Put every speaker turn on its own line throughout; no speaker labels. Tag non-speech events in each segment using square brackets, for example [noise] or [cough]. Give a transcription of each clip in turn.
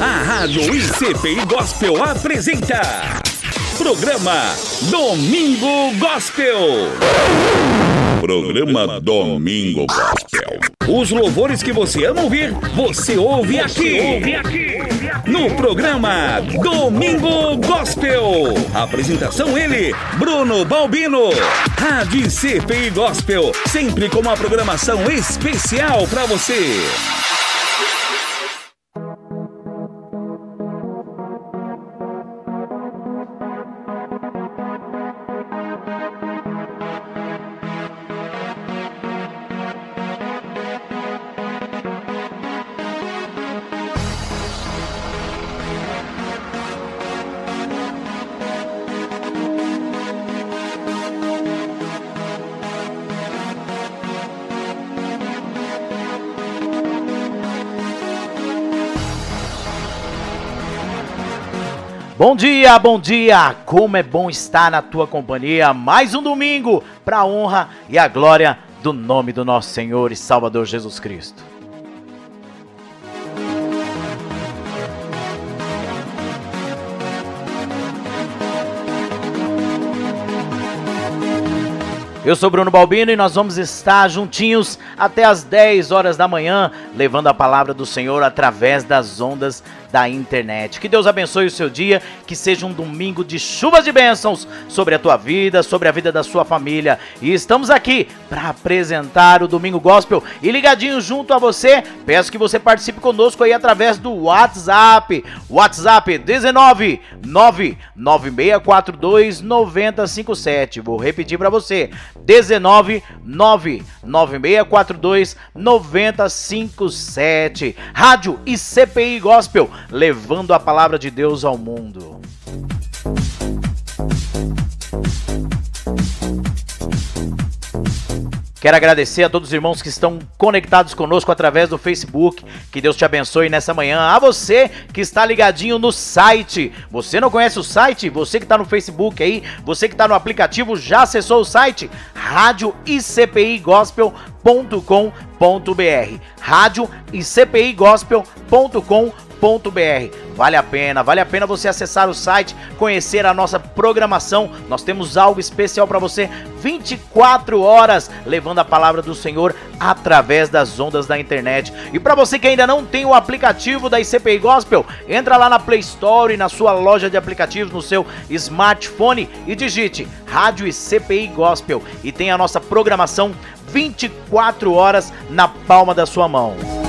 A Rádio ICPI Gospel apresenta Programa Domingo Gospel. Programa Domingo Gospel. Os louvores que você ama ouvir, você ouve aqui. Ouve aqui. No programa Domingo Gospel. Apresentação ele, Bruno Balbino. Rádio CPI Gospel, sempre com uma programação especial para você.
Bom dia, bom dia! Como é bom estar na tua companhia. Mais um domingo para a honra e a glória do nome do nosso Senhor e Salvador Jesus Cristo. Eu sou Bruno Balbino e nós vamos estar juntinhos até as 10 horas da manhã, levando a palavra do Senhor através das ondas da internet. Que Deus abençoe o seu dia, que seja um domingo de chuvas de bênçãos sobre a tua vida, sobre a vida da sua família. E estamos aqui para apresentar o Domingo Gospel e ligadinho junto a você. Peço que você participe conosco aí através do WhatsApp. WhatsApp 19 99642 9057. Vou repetir para você. 19 99642 9057. Rádio e CPI Gospel levando a palavra de Deus ao mundo. Quero agradecer a todos os irmãos que estão conectados conosco através do Facebook. Que Deus te abençoe nessa manhã. A você que está ligadinho no site. Você não conhece o site? Você que está no Facebook aí, você que está no aplicativo, já acessou o site? Rádio ICPI Gospel.com.br Rádio ICPI Gospel.com.br Vale a pena, vale a pena você acessar o site, conhecer a nossa programação. Nós temos algo especial para você 24 horas levando a palavra do Senhor através das ondas da internet. E para você que ainda não tem o aplicativo da ICPI Gospel, entra lá na Play Store e na sua loja de aplicativos no seu smartphone e digite Rádio ICPI Gospel e tem a nossa programação 24 horas na palma da sua mão.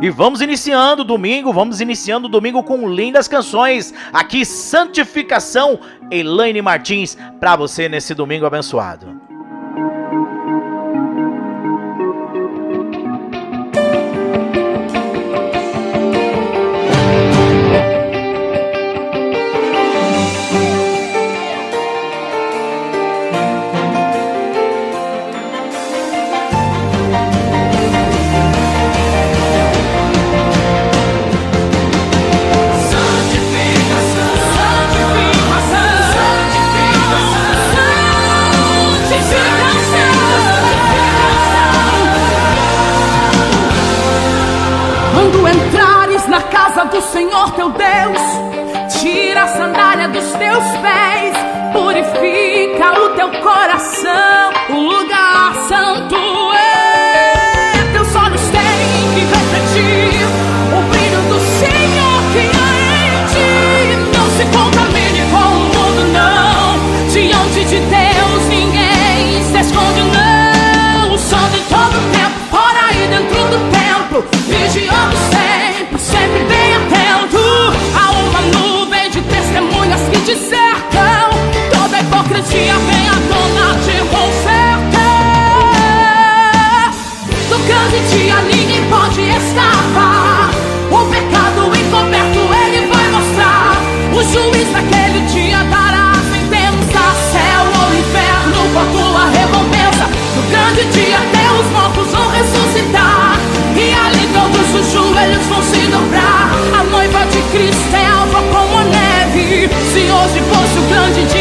E vamos iniciando domingo, vamos iniciando domingo com lindas canções. Aqui, Santificação, Elaine Martins, para você nesse domingo abençoado.
Do Senhor teu Deus. Tira a sandália dos teus pés, Hipocrisia vem à tona te consertar. Do grande dia ninguém pode escapar. O pecado encoberto ele vai mostrar. O juiz daquele dia dará a sentença. Céu ou inferno com a tua recompensa. No grande dia os mortos vão ressuscitar. E ali todos os joelhos vão se dobrar. A noiva de Cristo é alva como a neve. Se hoje fosse o grande dia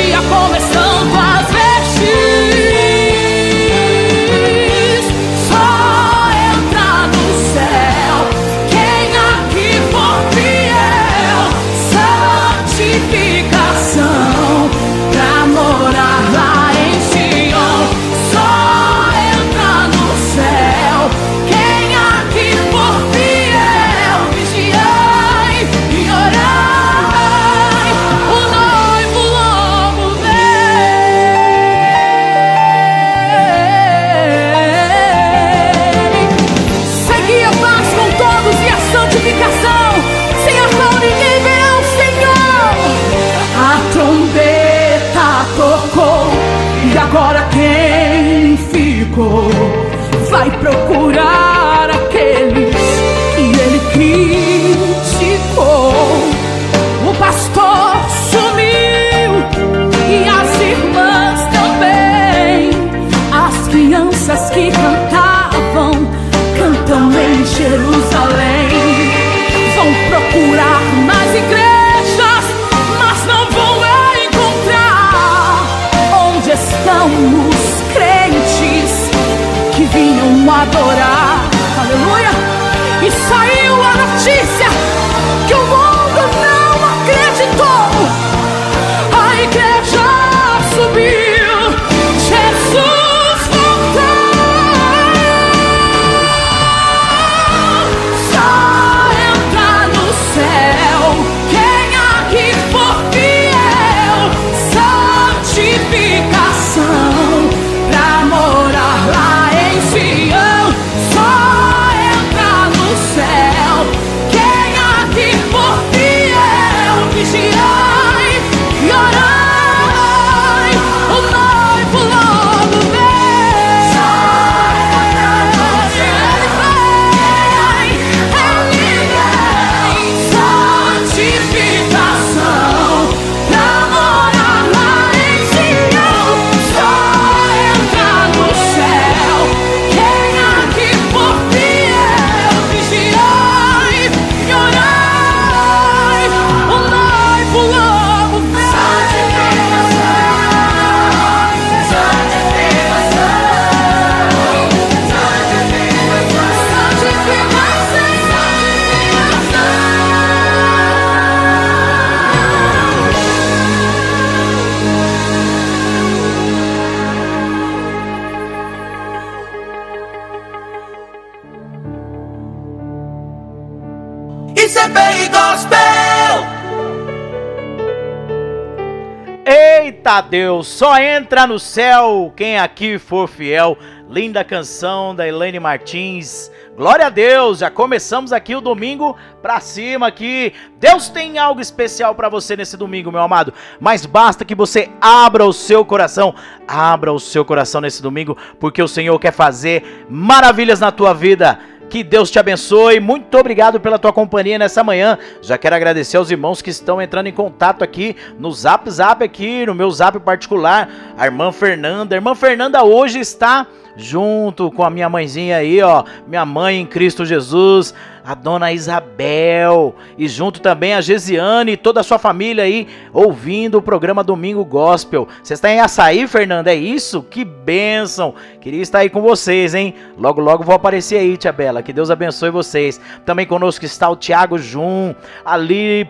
Eita Deus, só entra no céu quem aqui for fiel. Linda canção da Elaine Martins. Glória a Deus, já começamos aqui o domingo pra cima aqui. Deus tem algo especial para você nesse domingo, meu amado. Mas basta que você abra o seu coração, abra o seu coração nesse domingo, porque o Senhor quer fazer maravilhas na tua vida. Que Deus te abençoe. Muito obrigado pela tua companhia nessa manhã. Já quero agradecer aos irmãos que estão entrando em contato aqui no Zap Zap aqui, no meu Zap particular. A irmã Fernanda. A irmã Fernanda hoje está junto com a minha mãezinha aí, ó, minha mãe em Cristo Jesus, a dona Isabel, e junto também a Gesiane e toda a sua família aí ouvindo o programa Domingo Gospel. Você está em Açaí, Fernanda? É isso? Que bênção! Queria estar aí com vocês, hein? Logo, logo vou aparecer aí, tia Bela. Que Deus abençoe vocês. Também conosco está o Tiago Jun, ali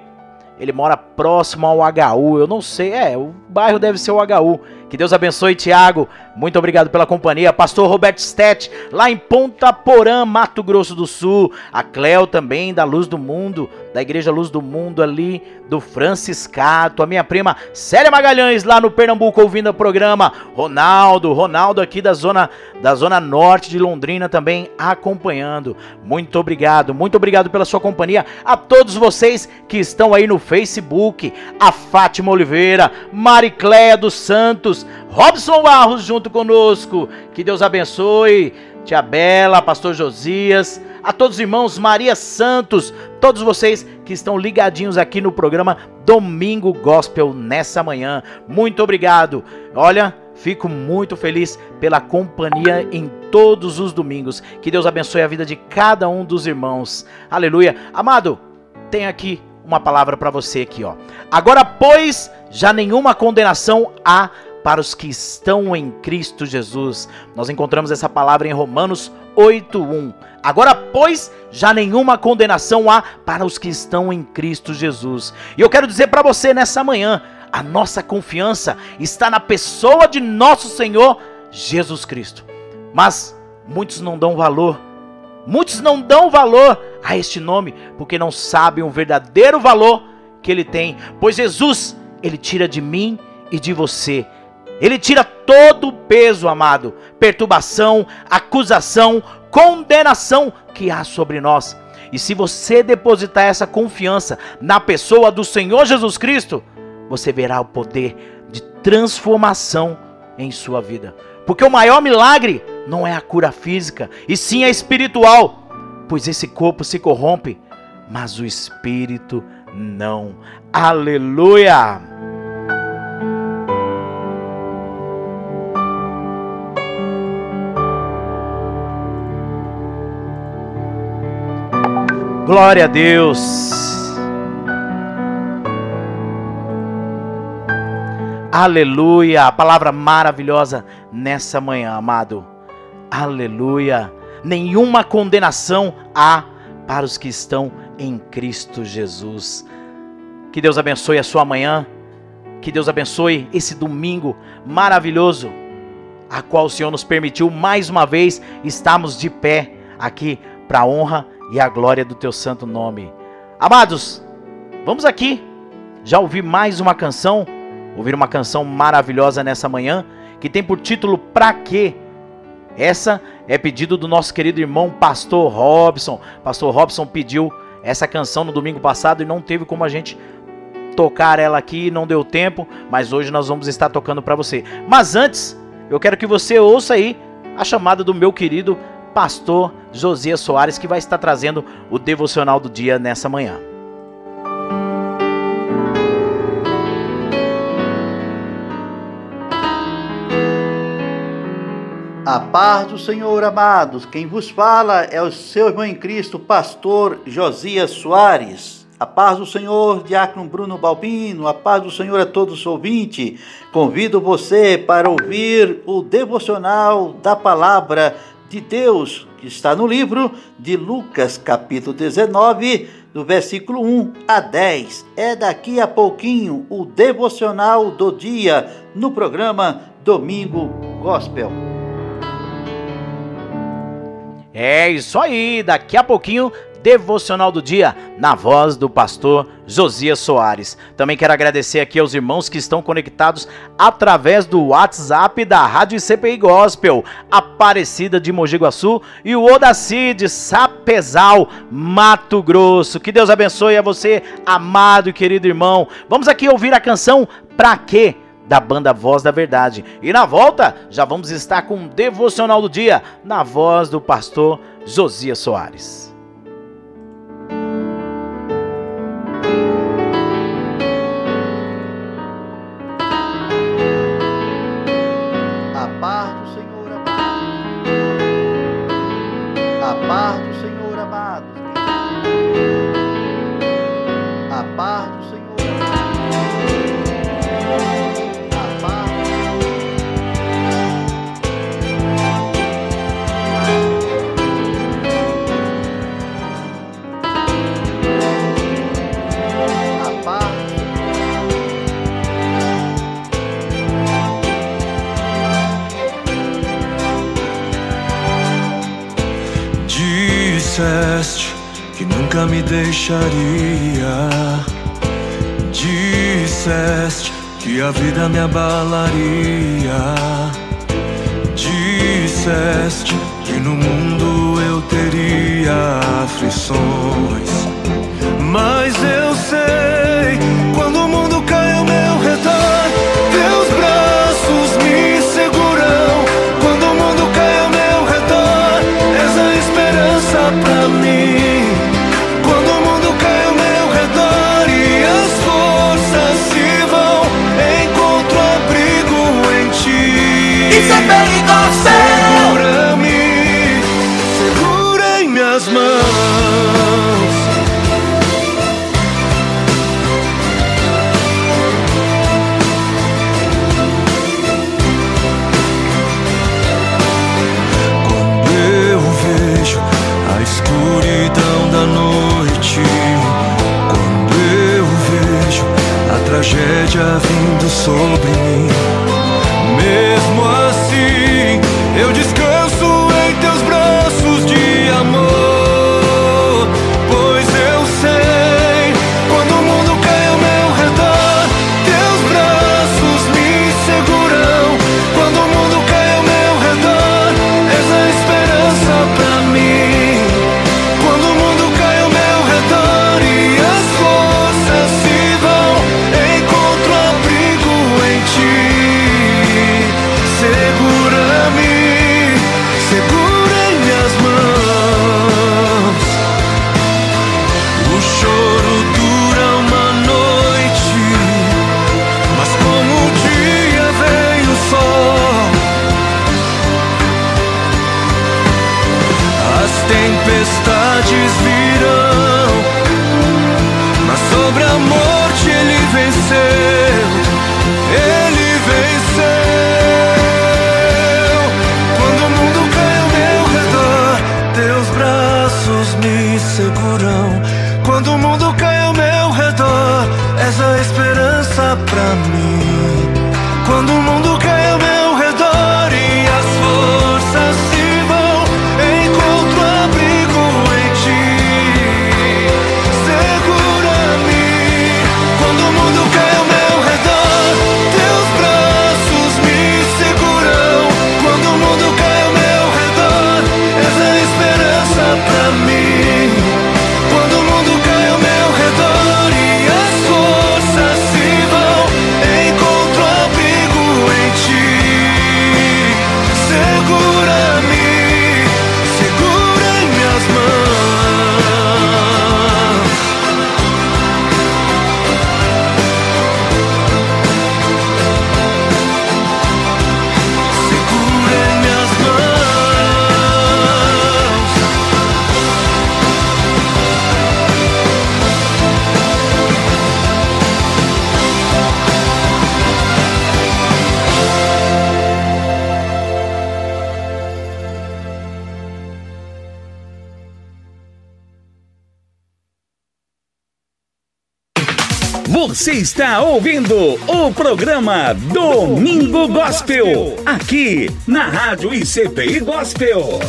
ele mora próximo ao HU. Eu não sei, é, o bairro deve ser o HU. Que Deus abençoe, Tiago. Muito obrigado pela companhia. Pastor Roberto Stett, lá em Ponta Porã, Mato Grosso do Sul. A Cleo também, da Luz do Mundo, da Igreja Luz do Mundo ali, do Franciscato. A minha prima Célia Magalhães, lá no Pernambuco, ouvindo o programa. Ronaldo, Ronaldo aqui da zona, da zona norte de Londrina também acompanhando. Muito obrigado, muito obrigado pela sua companhia. A todos vocês que estão aí no Facebook. A Fátima Oliveira, Maricléia dos Santos, Robson Barros junto conosco. Que Deus abençoe. Tia Bela, Pastor Josias, a todos os irmãos, Maria Santos, todos vocês que estão ligadinhos aqui no programa Domingo Gospel nessa manhã. Muito obrigado. Olha, fico muito feliz pela companhia em todos os domingos. Que Deus abençoe a vida de cada um dos irmãos. Aleluia. Amado, tem aqui uma palavra para você aqui, ó. Agora, pois, já nenhuma condenação há para os que estão em Cristo Jesus. Nós encontramos essa palavra em Romanos 8:1. Agora, pois, já nenhuma condenação há para os que estão em Cristo Jesus. E eu quero dizer para você nessa manhã, a nossa confiança está na pessoa de nosso Senhor Jesus Cristo. Mas muitos não dão valor. Muitos não dão valor a este nome porque não sabem o verdadeiro valor que ele tem. Pois Jesus, ele tira de mim e de você ele tira todo o peso, amado, perturbação, acusação, condenação que há sobre nós. E se você depositar essa confiança na pessoa do Senhor Jesus Cristo, você verá o poder de transformação em sua vida. Porque o maior milagre não é a cura física, e sim a espiritual. Pois esse corpo se corrompe, mas o espírito não. Aleluia! Glória a Deus. Aleluia, a palavra maravilhosa nessa manhã, amado. Aleluia. Nenhuma condenação há para os que estão em Cristo Jesus. Que Deus abençoe a sua manhã. Que Deus abençoe esse domingo maravilhoso, a qual o Senhor nos permitiu mais uma vez estarmos de pé aqui para honra a glória do teu santo nome. Amados, vamos aqui já ouvir mais uma canção ouvir uma canção maravilhosa nessa manhã que tem por título Pra quê? Essa é pedido do nosso querido irmão Pastor Robson. Pastor Robson pediu essa canção no domingo passado e não teve como a gente tocar ela aqui, não deu tempo, mas hoje nós vamos estar tocando para você. Mas antes, eu quero que você ouça aí a chamada do meu querido pastor Josias Soares que vai estar trazendo o devocional do dia nessa manhã.
A paz do Senhor, amados. Quem vos fala é o seu irmão em Cristo, pastor Josias Soares. A paz do Senhor, diácono Bruno Balbino. A paz do Senhor a todos os ouvintes. Convido você para ouvir o devocional da palavra de Deus, que está no livro de Lucas, capítulo 19, do versículo 1 a 10. É daqui a pouquinho o devocional do dia no programa Domingo Gospel.
É isso aí, daqui a pouquinho devocional do dia na voz do pastor Josias Soares. Também quero agradecer aqui aos irmãos que estão conectados através do WhatsApp da Rádio CPI Gospel, Aparecida de Mogi Guaçu e o Odaci de Sapezal, Mato Grosso. Que Deus abençoe a você, amado e querido irmão. Vamos aqui ouvir a canção Pra quê? da banda Voz da Verdade. E na volta, já vamos estar com um devocional do dia na voz do pastor Josias Soares.
Deixaria. Disseste que a vida me abalaria. Disseste que no mundo eu teria aflições. Mas eu sei,
é bem gospel.
Segura-me, segura em minhas mãos. Quando eu vejo a escuridão da noite, quando eu vejo a tragédia vindo sobre mim, teus braços de amor, mundo cai ao meu redor, és a esperança pra mim. Quando o mundo
está ouvindo o programa Domingo Gospel, aqui na Rádio ICPI Gospel.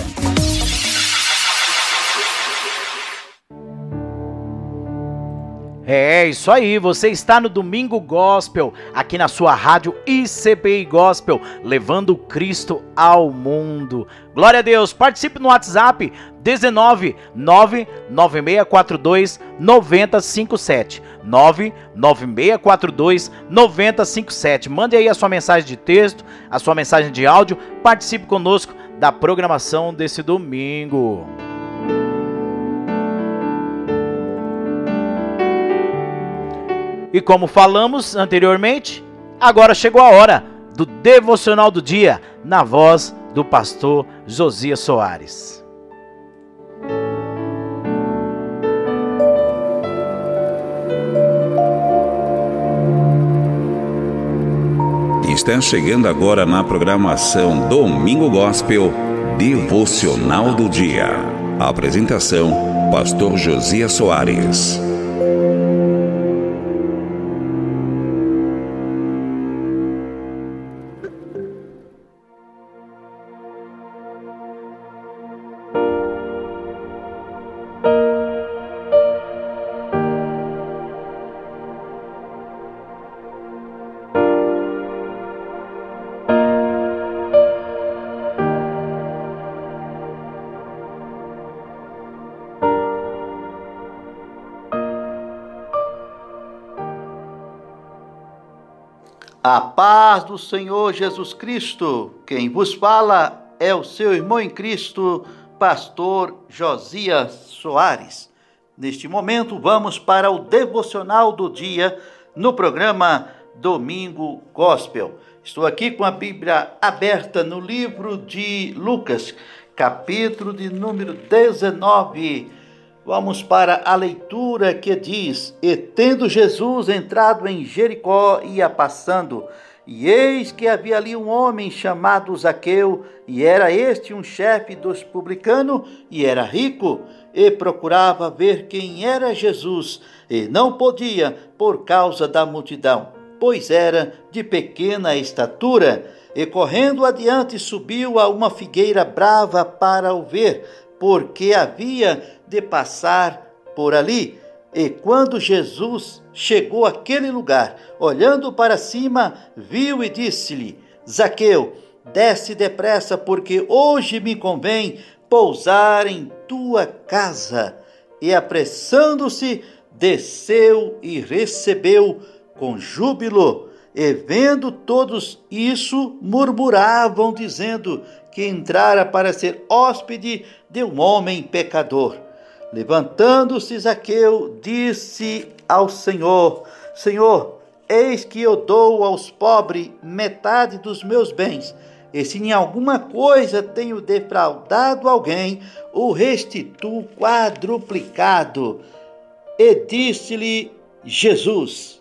É isso aí, você está no Domingo Gospel, aqui na sua rádio ICPI Gospel, levando Cristo ao mundo. Glória a Deus, participe no WhatsApp 19 99642 9057. 99642 9057. Mande aí a sua mensagem de texto, a sua mensagem de áudio, participe conosco da programação desse domingo. E como falamos anteriormente, agora chegou a hora do devocional do dia, na voz do pastor Josias Soares.
Está chegando agora na programação Domingo Gospel, Devocional do Dia. Apresentação: Pastor Josias Soares.
A paz do Senhor Jesus Cristo. Quem vos fala é o seu irmão em Cristo, pastor Josias Soares. Neste momento, vamos para o devocional do dia no programa Domingo Gospel. Estou aqui com a Bíblia aberta no livro de Lucas, capítulo de número 19. Vamos para a leitura que diz: E tendo Jesus entrado em Jericó, ia passando, e eis que havia ali um homem chamado Zaqueu, e era este um chefe dos publicanos, e era rico, e procurava ver quem era Jesus, e não podia, por causa da multidão, pois era de pequena estatura. E correndo adiante, subiu a uma figueira brava para o ver, porque havia de passar por ali. E quando Jesus chegou àquele lugar, olhando para cima, viu e disse-lhe: Zaqueu, desce depressa, porque hoje me convém pousar em tua casa. E apressando-se, desceu e recebeu com júbilo. E vendo todos isso, murmuravam, dizendo que entrara para ser hóspede de um homem pecador. Levantando-se Zaqueu, disse ao Senhor: Senhor, eis que eu dou aos pobres metade dos meus bens, e se em alguma coisa tenho defraudado alguém, o restituo quadruplicado. E disse-lhe Jesus: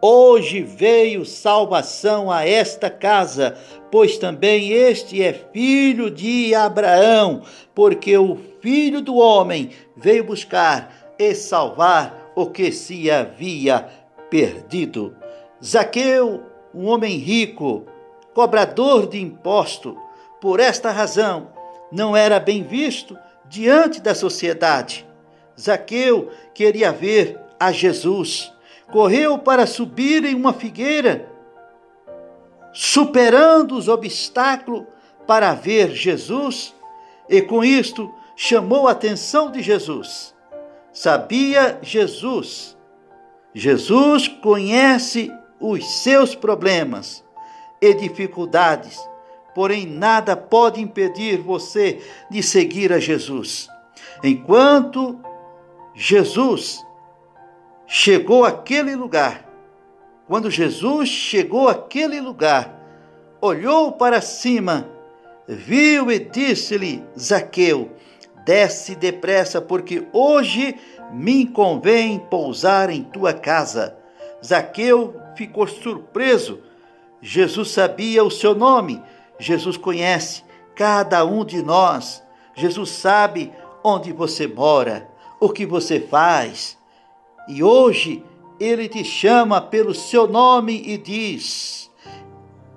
Hoje veio salvação a esta casa, pois também este é filho de Abraão, porque o filho do homem veio buscar e salvar o que se havia perdido. Zaqueu, um homem rico, cobrador de imposto, por esta razão não era bem visto diante da sociedade. Zaqueu queria ver a Jesus correu para subir em uma figueira, superando os obstáculos para ver Jesus, e com isto chamou a atenção de Jesus. Sabia Jesus. Jesus conhece os seus problemas e dificuldades, porém nada pode impedir você de seguir a Jesus. Enquanto Jesus chegou àquele lugar, quando Jesus chegou àquele lugar, olhou para cima, viu e disse-lhe: Zaqueu, desce depressa, porque hoje me convém pousar em tua casa. Zaqueu ficou surpreso. Jesus sabia o seu nome, Jesus conhece cada um de nós. Jesus sabe onde você mora, o que você faz, e hoje ele te chama pelo seu nome e diz: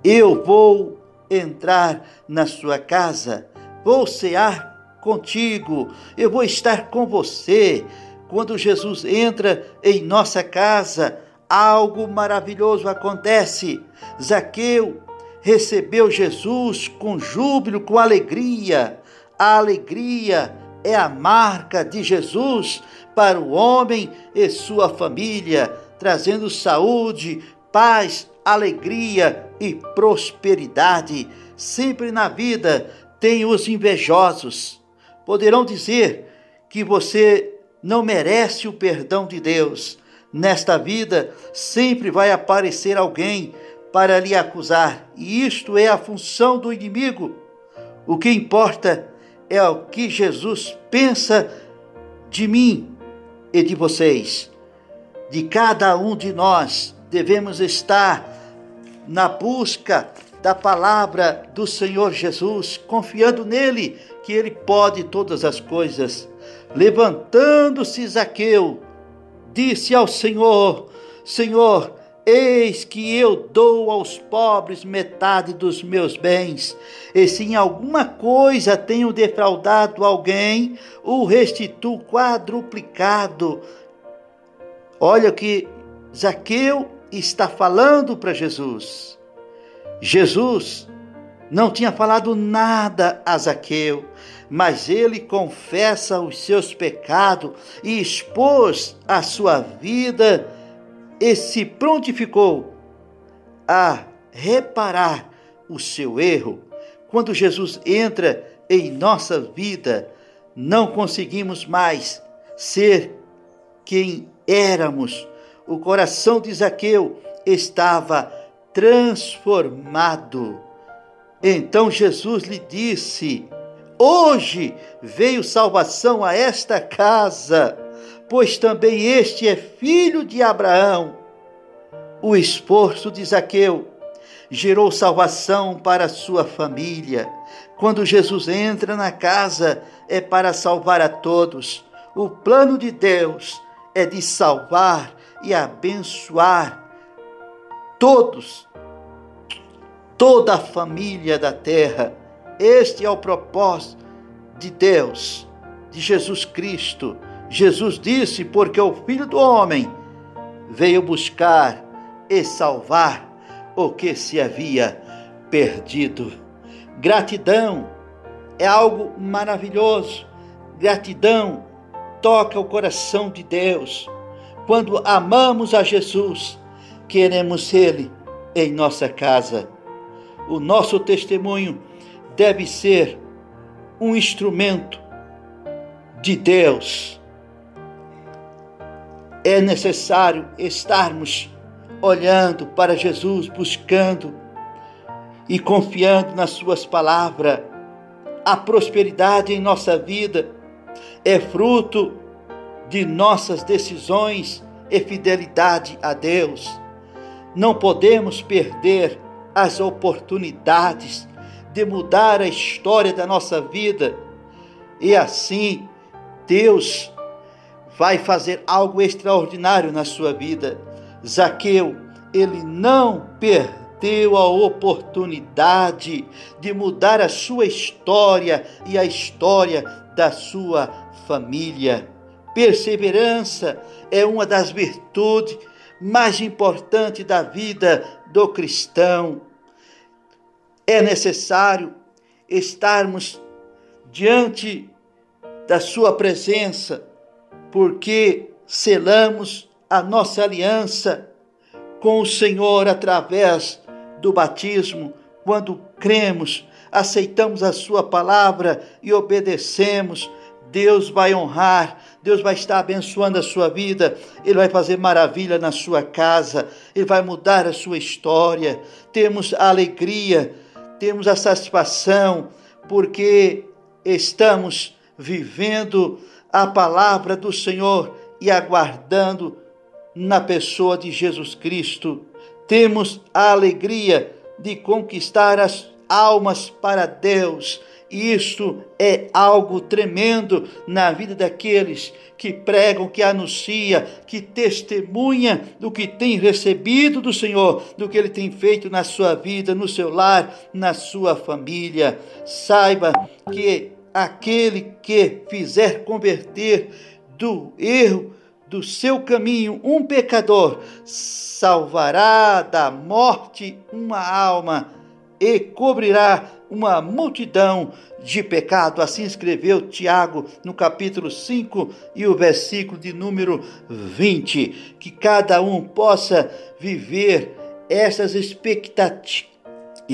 Eu vou entrar na sua casa, vou cear contigo, eu vou estar com você. Quando Jesus entra em nossa casa, algo maravilhoso acontece. Zaqueu recebeu Jesus com júbilo, com alegria. A alegria é a marca de Jesus para o homem e sua família, trazendo saúde, paz, alegria e prosperidade. Sempre na vida tem os invejosos. Poderão dizer que você não merece o perdão de Deus. Nesta vida sempre vai aparecer alguém para lhe acusar, e isto é a função do inimigo. O que importa é o que Jesus pensa de mim e de vocês. De cada um de nós devemos estar na busca da palavra do Senhor Jesus, confiando nele que ele pode todas as coisas. Levantando-se Zaqueu, disse ao Senhor: Senhor, Eis que eu dou aos pobres metade dos meus bens, e se em alguma coisa tenho defraudado alguém, o restituo quadruplicado. Olha o que Zaqueu está falando para Jesus. Jesus não tinha falado nada a Zaqueu, mas ele confessa os seus pecados e expôs a sua vida e se prontificou a reparar o seu erro. Quando Jesus entra em nossa vida, não conseguimos mais ser quem éramos. O coração de Zaqueu estava transformado. Então Jesus lhe disse: Hoje veio salvação a esta casa pois também este é filho de Abraão. O esforço de Zaqueu gerou salvação para sua família. Quando Jesus entra na casa, é para salvar a todos. O plano de Deus é de salvar e abençoar todos, toda a família da terra. Este é o propósito de Deus, de Jesus Cristo Jesus disse: Porque o Filho do Homem veio buscar e salvar o que se havia perdido. Gratidão é algo maravilhoso. Gratidão toca o coração de Deus. Quando amamos a Jesus, queremos Ele em nossa casa. O nosso testemunho deve ser um instrumento de Deus é necessário estarmos olhando para Jesus, buscando e confiando nas Suas palavras. A prosperidade em nossa vida é fruto de nossas decisões e fidelidade a Deus. Não podemos perder as oportunidades de mudar a história da nossa vida. E assim, Deus vai fazer algo extraordinário na sua vida. Zaqueu, ele não perdeu a oportunidade de mudar a sua história e a história da sua família. Perseverança é uma das virtudes mais importantes da vida do cristão. É necessário estarmos diante da Sua presença, porque selamos a nossa aliança com o Senhor através do batismo, quando cremos, aceitamos a Sua palavra e obedecemos. Deus vai honrar, Deus vai estar abençoando a sua vida, Ele vai fazer maravilha na sua casa, Ele vai mudar a sua história. Temos a alegria, temos a satisfação, porque estamos vivendo a palavra do Senhor e aguardando na pessoa de Jesus Cristo. Temos a alegria de conquistar as almas para Deus. E isto é algo tremendo na vida daqueles que pregam, que anuncia, que testemunha do que tem recebido do Senhor, do que ele tem feito na sua vida, no seu lar, na sua família. Saiba que aquele que fizer converter do erro do seu caminho um pecador, salvará da morte uma alma e cobrirá uma multidão de pecado. Assim escreveu Tiago no capítulo 5 e o versículo de número 20. Que cada um possa viver essas expectativas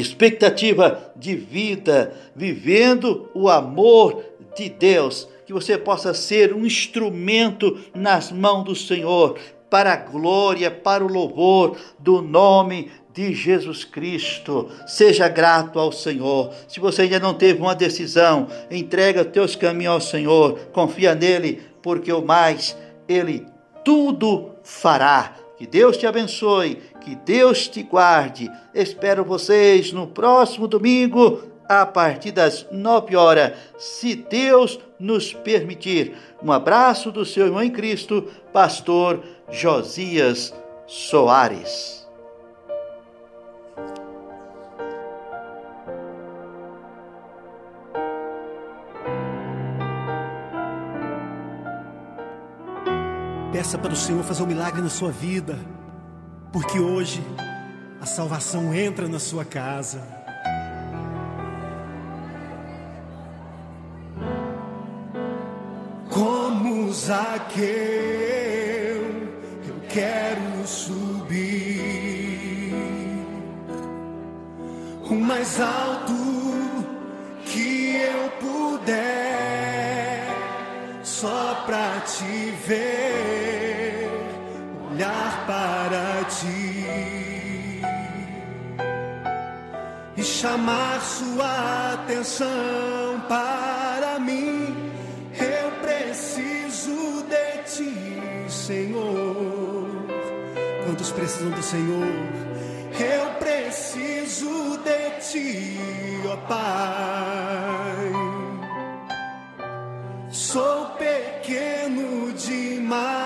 expectativa de vida, vivendo o amor de Deus que você possa ser um instrumento nas mãos do Senhor, para a glória, para o louvor do nome de Jesus Cristo. Seja grato ao Senhor. Se você ainda não teve uma decisão, entrega teus caminhos ao Senhor, confia nele, porque o mais ele tudo fará. Que Deus te abençoe, que Deus te guarde. Espero vocês no próximo domingo a partir das 9 horas, se Deus nos permitir. Um abraço do seu irmão em Cristo, pastor Josias Soares.
Peça para o Senhor fazer um milagre na sua vida, porque hoje a salvação entra na sua casa. Zaqueu, eu quero subir o mais alto que eu puder, só pra te ver, olhar para ti e chamar sua atenção para mim. Eu preciso de ti, Senhor. Quantos precisam do Senhor? Eu preciso de ti, ó Pai. Sou pequeno demais,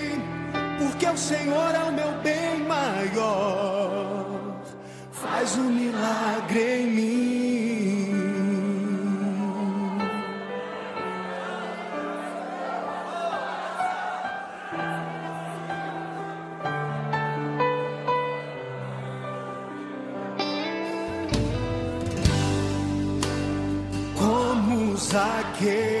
porque o Senhor é o meu bem maior. Faz um milagre em mim. Zaqueu,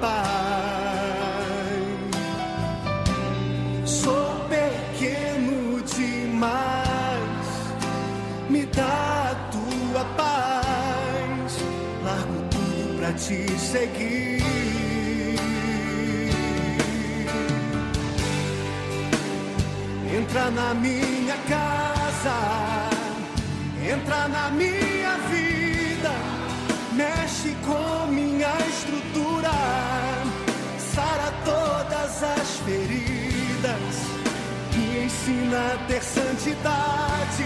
Pai. Sou pequeno demais, me dá a tua paz. Largo tudo pra te seguir. Entra na minha casa, entra na minha vida, mexe com todas as feridas, me ensina a ter santidade.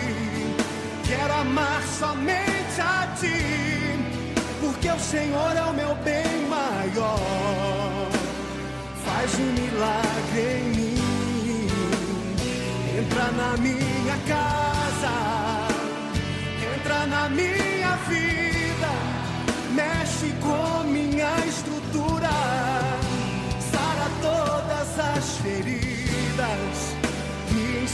Quero amar somente a ti, porque o Senhor é o meu bem maior. Faz um milagre em mim. Entra na minha casa, entra na minha vida, mexe com minha estrutura,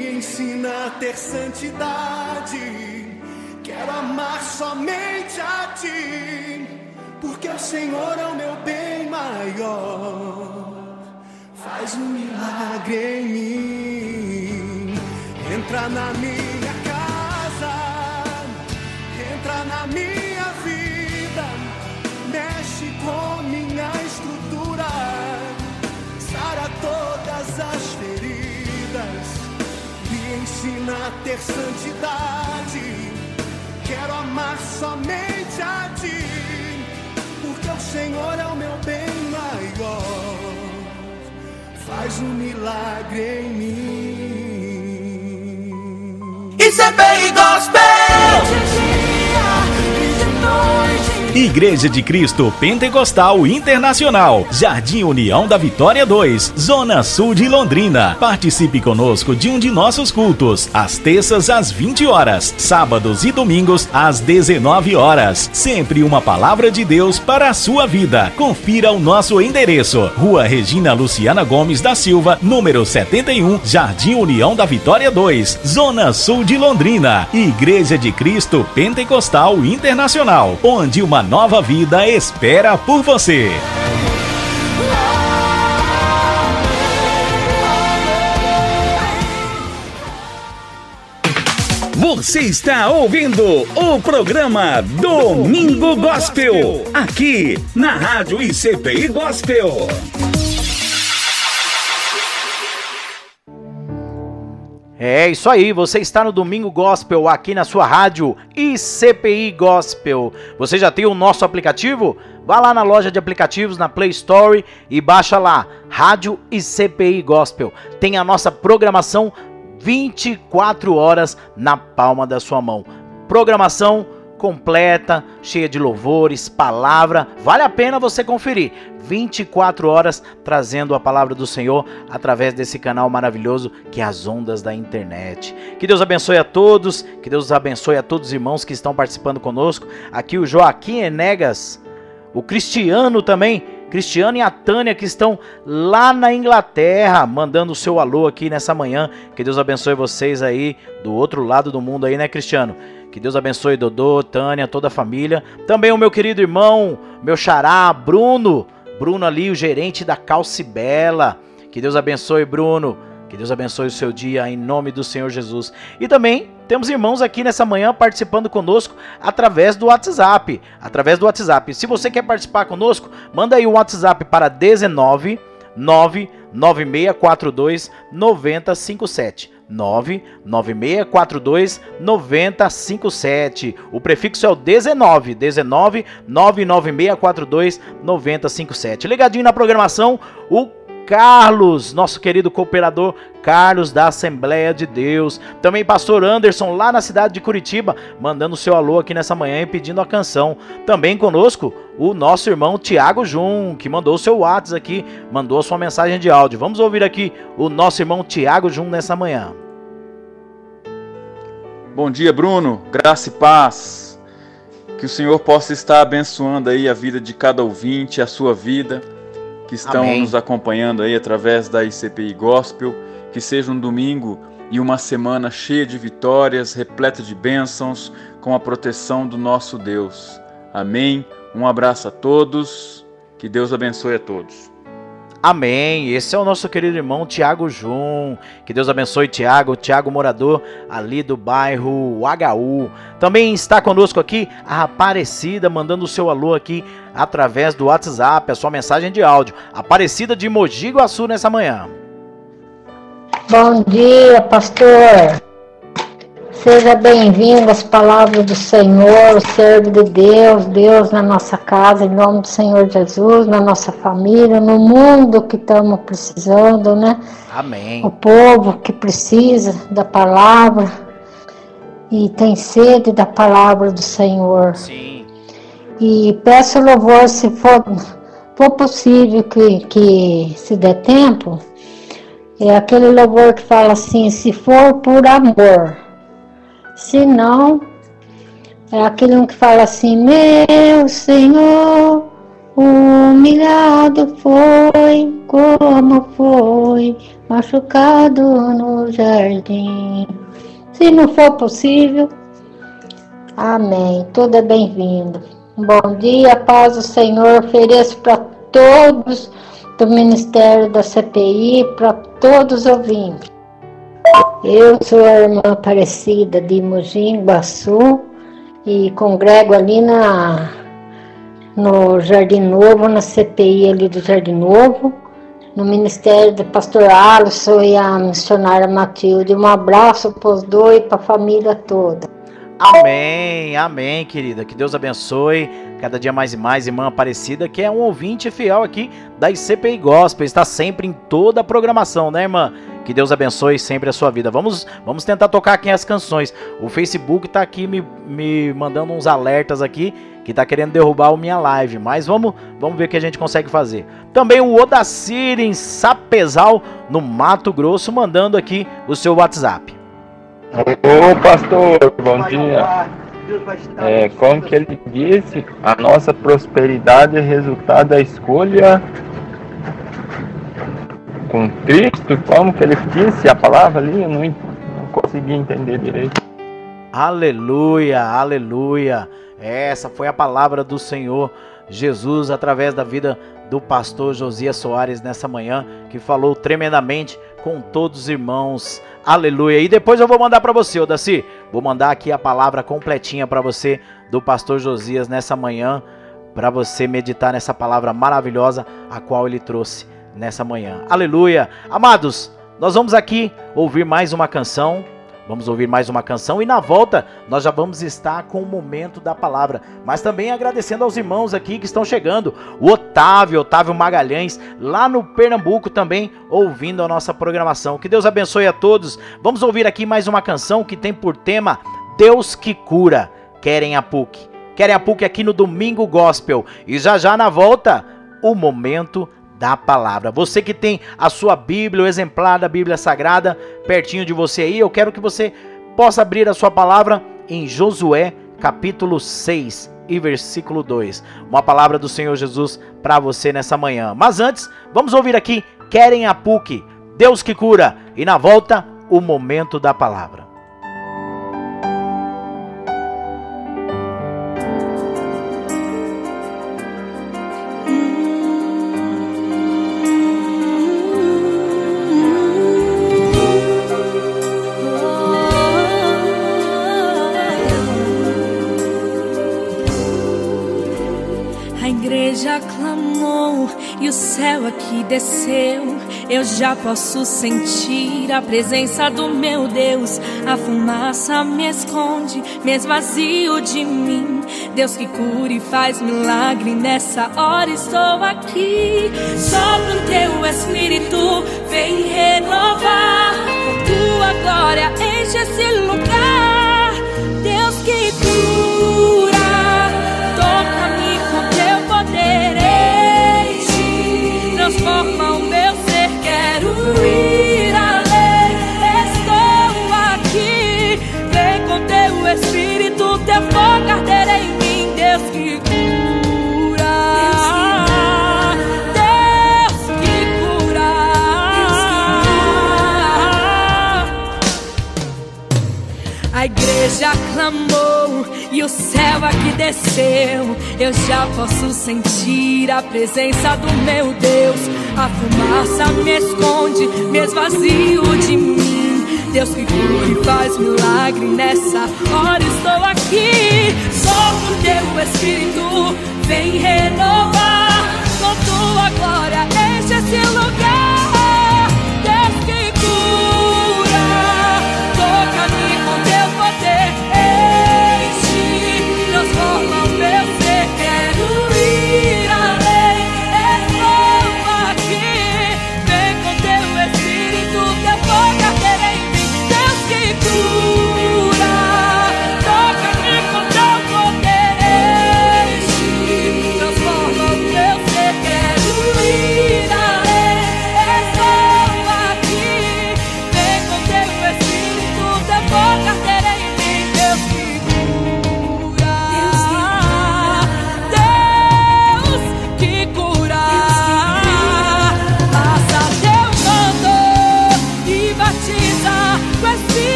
me ensina a ter santidade. Quero amar somente a ti, porque o Senhor é o meu bem maior. Faz um milagre em mim. Entra na minha casa, entra na minha ensina a ter santidade. Quero amar somente a ti, porque o Senhor é o meu bem maior. Faz um milagre em mim.
ICPI Gospel! Igreja de Cristo Pentecostal Internacional, Jardim União da Vitória 2, Zona Sul de Londrina. Participe conosco de um de nossos cultos, às terças às 20 horas, sábados e domingos às 19 horas. Sempre uma palavra de Deus para a sua vida. Confira o nosso endereço: Rua Regina Luciana Gomes da Silva, número 71, Jardim União da Vitória 2, Zona Sul de Londrina. Igreja de Cristo Pentecostal Internacional, onde uma nova vida espera por você. Você está ouvindo o programa Domingo Gospel, aqui na Rádio ICPI Gospel.
É isso aí, você está no Domingo Gospel aqui na sua rádio ICPI Gospel. Você já tem o nosso aplicativo? Vá lá na loja de aplicativos, na Play Store e baixa lá, Rádio ICPI Gospel. Tem a nossa programação 24 horas na palma da sua mão. Programação completa, cheia de louvores, palavra. Vale a pena você conferir. 24 horas trazendo a palavra do Senhor através desse canal maravilhoso que é as ondas da internet. Que Deus abençoe a todos, que Deus abençoe a todos os irmãos que estão participando conosco. Aqui o Joaquim Enegas, o Cristiano também, Cristiano e a Tânia que estão lá na Inglaterra, mandando o seu alô aqui nessa manhã. Que Deus abençoe vocês aí do outro lado do mundo aí, né, Cristiano? Que Deus abençoe Dodô, Tânia, toda a família. Também o meu querido irmão, meu xará, Bruno. Bruno ali, o gerente da Calcibela. Que Deus abençoe, Bruno. Que Deus abençoe o seu dia em nome do Senhor Jesus. E também temos irmãos aqui nessa manhã participando conosco através do WhatsApp. Através do WhatsApp. Se você quer participar conosco, manda aí o um WhatsApp para 19 99642 9057. 99642 9057. O prefixo é o 19, 19 99642 9057. Ligadinho na programação, o Carlos, nosso querido cooperador Carlos da Assembleia de Deus. Também pastor Anderson lá na cidade de Curitiba, mandando seu alô aqui nessa manhã e pedindo a canção. Também conosco o nosso irmão Tiago Jun, que mandou seu WhatsApp aqui, mandou a sua mensagem de áudio. Vamos ouvir aqui o nosso irmão Tiago Jun nessa manhã.
Bom dia, Bruno. Graça e paz. Que o Senhor possa estar abençoando aí a vida de cada ouvinte, a sua vida que estão Amém. nos acompanhando aí através da ICPI Gospel. Que seja um domingo e uma semana cheia de vitórias, repleta de bênçãos, com a proteção do nosso Deus. Amém. Um abraço a todos. Que Deus abençoe a todos.
Amém. Esse é o nosso querido irmão Tiago Jun. Que Deus abençoe Tiago, Tiago morador ali do bairro HU. Também está conosco aqui a Aparecida, mandando o seu alô aqui através do WhatsApp, a sua mensagem de áudio. Aparecida de Mogi Guaçu nessa manhã.
Bom dia, pastor. Seja bem-vindo às palavras do Senhor, o servo de Deus, Deus na nossa casa, em nome do Senhor Jesus, na nossa família, no mundo que estamos precisando, né?
Amém.
O povo que precisa da palavra e tem sede da palavra do Senhor.
Sim.
E peço louvor, se for, for possível, que, que se der tempo, é aquele louvor que fala assim: se for por amor. Se não, é aquele que fala assim: Meu Senhor, humilhado foi, como foi, machucado no jardim. Se não for possível, amém. Tudo é bem-vindo. Bom dia, paz do Senhor. Ofereço para todos do Ministério da CPI, para todos os ouvintes eu sou a irmã Aparecida de Mogi Guaçu e congrego ali na, no Jardim Novo, na CPI ali do Jardim Novo, no Ministério do Pastor Alisson e a missionária Matilde. Um abraço para os dois e para a família toda.
Amém, amém, querida. Que Deus abençoe cada dia mais e mais, irmã Aparecida, que é um ouvinte fiel aqui da ICPI Gospel, está sempre em toda a programação, né, irmã? Que Deus abençoe sempre a sua vida. Vamos, vamos tentar tocar aqui as canções. O Facebook está aqui me, me mandando uns alertas aqui que está querendo derrubar a minha live, mas vamos, vamos ver o que a gente consegue fazer. Também o Odacir em Sapezal, no Mato Grosso, mandando aqui o seu WhatsApp.
Ô pastor, bom dia. É, como que ele disse, a nossa prosperidade é resultado da escolha com Cristo. Como que ele disse a palavra ali? Eu não, não consegui entender direito.
Aleluia, aleluia. Essa foi a palavra do Senhor Jesus através da vida do pastor Josias Soares nessa manhã, que falou tremendamente com todos os irmãos. Aleluia. E depois eu vou mandar para você, Odaci. Vou mandar aqui a palavra completinha para você do pastor Josias nessa manhã, para você meditar nessa palavra maravilhosa a qual ele trouxe nessa manhã. Aleluia. Amados, nós vamos aqui ouvir mais uma canção Vamos ouvir mais uma canção e na volta nós já vamos estar com o momento da palavra. Mas também agradecendo aos irmãos aqui que estão chegando. O Otávio, Otávio Magalhães, lá no Pernambuco também, ouvindo a nossa programação. Que Deus abençoe a todos. Vamos ouvir aqui mais uma canção que tem por tema Deus que cura. Querem a PUC. Querem a PUC aqui no Domingo Gospel. E já já na volta, o momento da palavra. Você que tem a sua Bíblia, o exemplar da Bíblia Sagrada pertinho de você aí, eu quero que você possa abrir a sua palavra em Josué, capítulo 6 e versículo 2. Uma palavra do Senhor Jesus para você nessa manhã. Mas antes, vamos ouvir aqui Querem a PUC, Deus que cura, e na volta, o momento da palavra.
Céu aqui desceu. Eu já posso sentir a presença do meu Deus. A fumaça me esconde, me esvazio de mim. Deus que cura e faz milagre, nessa hora estou aqui. Sopra o teu espírito, vem renovar. Tua glória, enche esse lugar. Céu aqui desceu. Eu já posso sentir a presença do meu Deus. A fumaça me esconde, me esvazio de mim. Deus que cura e faz milagre nessa hora estou aqui. Sopra o teu espírito, vem renovar com tua glória, enche esse lugar.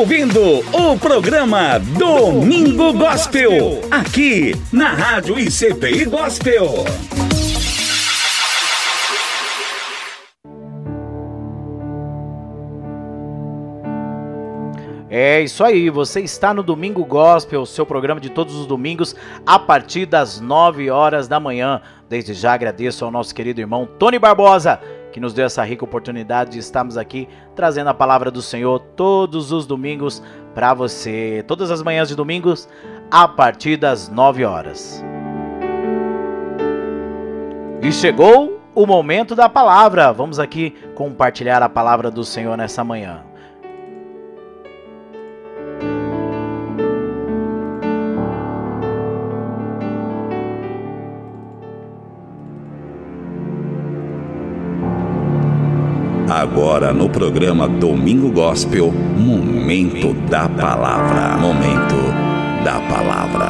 Ouvindo o programa Domingo Gospel, aqui na Rádio ICPI Gospel.
É isso aí, você está no Domingo Gospel, seu programa de todos os domingos, a partir das 9 horas da manhã. Desde já agradeço ao nosso querido irmão Tony Barbosa, que nos deu essa rica oportunidade de estarmos aqui trazendo a palavra do Senhor todos os domingos para você, todas as manhãs de domingos, a partir das 9 horas. E chegou o momento da palavra. Vamos aqui compartilhar a palavra do Senhor nessa manhã.
Agora no programa Domingo Gospel, Momento da Palavra. Momento da Palavra.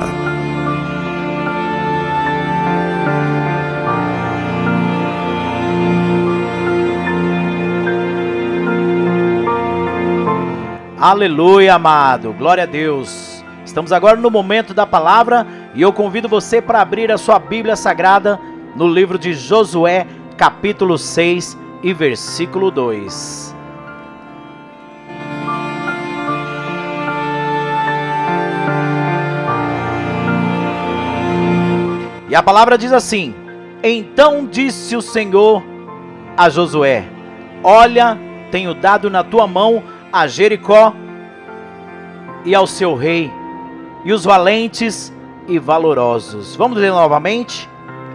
Aleluia, amado. Glória a Deus. Estamos agora no momento da palavra e eu convido você para abrir a sua Bíblia Sagrada no livro de Josué, capítulo 6 e versículo 2. E a palavra diz assim: Então disse o Senhor a Josué: Olha, tenho dado na tua mão a Jericó e ao seu rei, e os valentes e valorosos. Vamos ler novamente?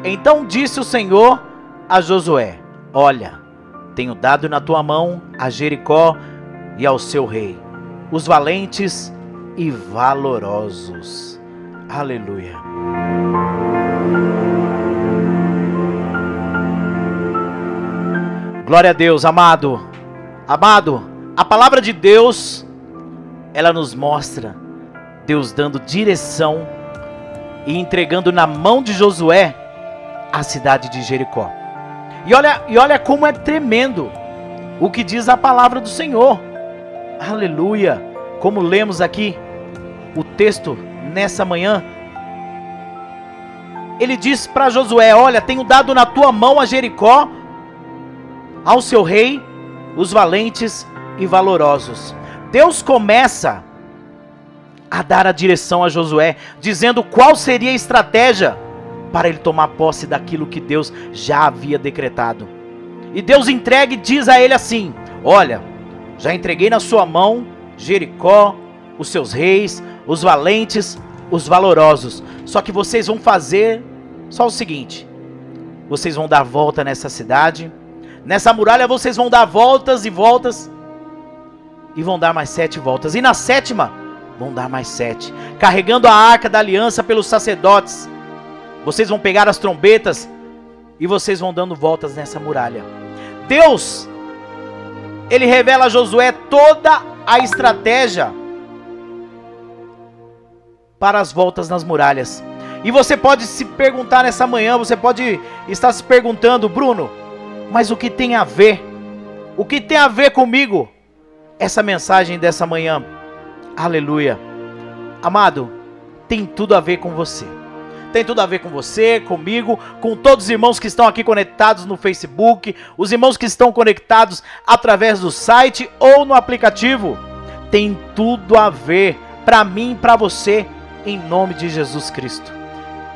Então disse o Senhor a Josué: Olha, tenho dado na tua mão a Jericó e ao seu rei, os valentes e valorosos. Aleluia. Glória a Deus, amado. Amado, a palavra de Deus, ela nos mostra Deus dando direção e entregando na mão de Josué a cidade de Jericó. E olha, e olha como é tremendo o que diz a palavra do Senhor. Aleluia! Como lemos aqui o texto nessa manhã, ele diz para Josué: Olha, tenho dado na tua mão a Jericó, ao seu rei, os valentes e valorosos. Deus começa a dar a direção a Josué, dizendo qual seria a estratégia para ele tomar posse daquilo que Deus já havia decretado. E Deus entrega e diz a ele assim: Olha, já entreguei na sua mão Jericó, os seus reis, os valentes, os valorosos. Só que vocês vão fazer só o seguinte: vocês vão dar volta nessa cidade, nessa muralha vocês vão dar voltas e voltas, e vão dar mais sete voltas. E na sétima, vão dar mais sete, carregando a arca da aliança pelos sacerdotes. Vocês vão pegar as trombetas e vocês vão dando voltas nessa muralha. Deus, ele revela a Josué toda a estratégia para as voltas nas muralhas. E você pode se perguntar nessa manhã, você pode estar se perguntando, Bruno, mas o que tem a ver? O que tem a ver comigo? Essa mensagem dessa manhã. Aleluia. Amado, tem tudo a ver com você. Tem tudo a ver com você, comigo, com todos os irmãos que estão aqui conectados no Facebook, os irmãos que estão conectados através do site ou no aplicativo. Tem tudo a ver para mim e para você em nome de Jesus Cristo.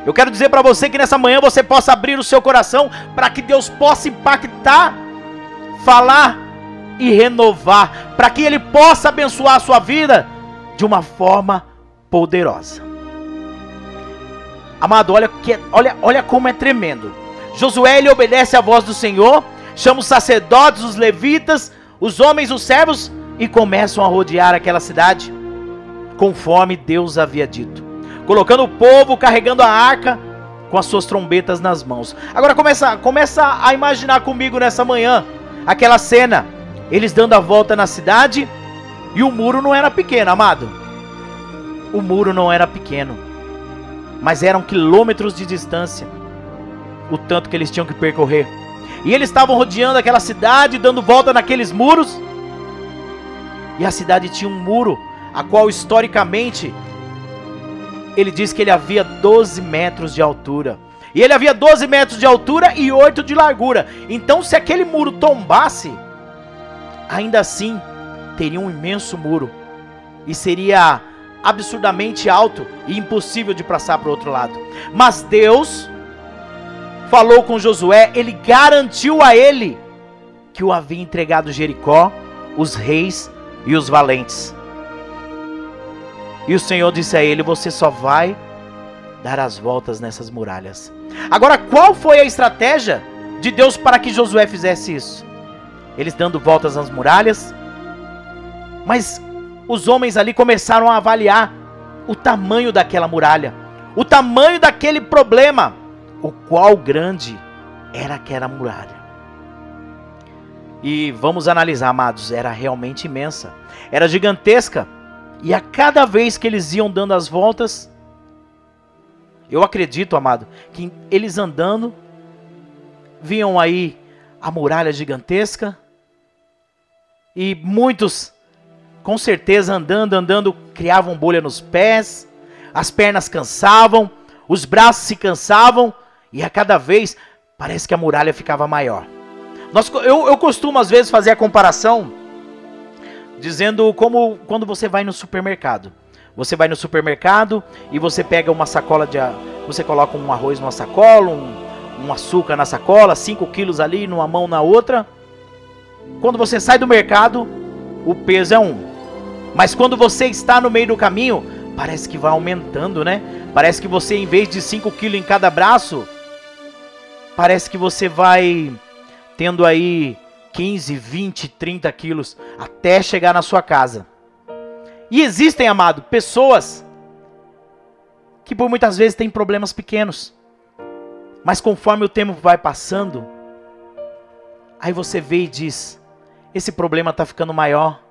Eu quero dizer para você que nessa manhã você possa abrir o seu coração para que Deus possa impactar, falar e renovar, para que Ele possa abençoar a sua vida de uma forma poderosa. Amado, olha, que, olha, olha como é tremendo. Josué ele obedece à voz do Senhor, chama os sacerdotes, os levitas, os homens, os servos e começam a rodear aquela cidade conforme Deus havia dito. Colocando o povo carregando a arca com as suas trombetas nas mãos. Agora começa, começa a imaginar comigo nessa manhã aquela cena, eles dando a volta na cidade e o muro não era pequeno, amado. O muro não era pequeno, mas eram quilômetros de distância, o tanto que eles tinham que percorrer. E eles estavam rodeando aquela cidade, dando volta naqueles muros. E a cidade tinha um muro a qual historicamente ele diz que ele havia 12 metros de altura. E ele havia 12 metros de altura e 8 de largura. Então, se aquele muro tombasse, ainda assim teria um imenso muro e seria absurdamente alto e impossível de passar para o outro lado. Mas Deus falou com Josué, ele garantiu a ele que o havia entregado Jericó, os reis e os valentes. E o Senhor disse a ele: Você só vai dar as voltas nessas muralhas. Agora, qual foi a estratégia de Deus para que Josué fizesse isso? Eles dando voltas nas muralhas, mas os homens ali começaram a avaliar o tamanho daquela muralha, o tamanho daquele problema, o qual grande era aquela muralha. E vamos analisar, amados, era realmente imensa, era gigantesca. E a cada vez que eles iam dando as voltas, eu acredito, amado, que eles andando, viam aí a muralha gigantesca, e muitos, com certeza, andando, andando, criavam bolha nos pés, as pernas cansavam, os braços se cansavam, e a cada vez parece que a muralha ficava maior. Nós, eu, eu costumo às vezes fazer a comparação dizendo como quando você vai no supermercado. Você vai no supermercado e você pega uma sacola de. Você coloca um arroz numa sacola, um, um açúcar na sacola, 5 quilos ali, numa mão na outra. Quando você sai do mercado, o peso é um. Mas quando você está no meio do caminho, parece que vai aumentando, né? Parece que você, em vez de 5 quilos em cada braço, parece que você vai tendo aí 15, 20, 30 quilos até chegar na sua casa. E existem, amado, pessoas que por muitas vezes têm problemas pequenos. Mas conforme o tempo vai passando, aí você vê e diz: esse problema está ficando maior.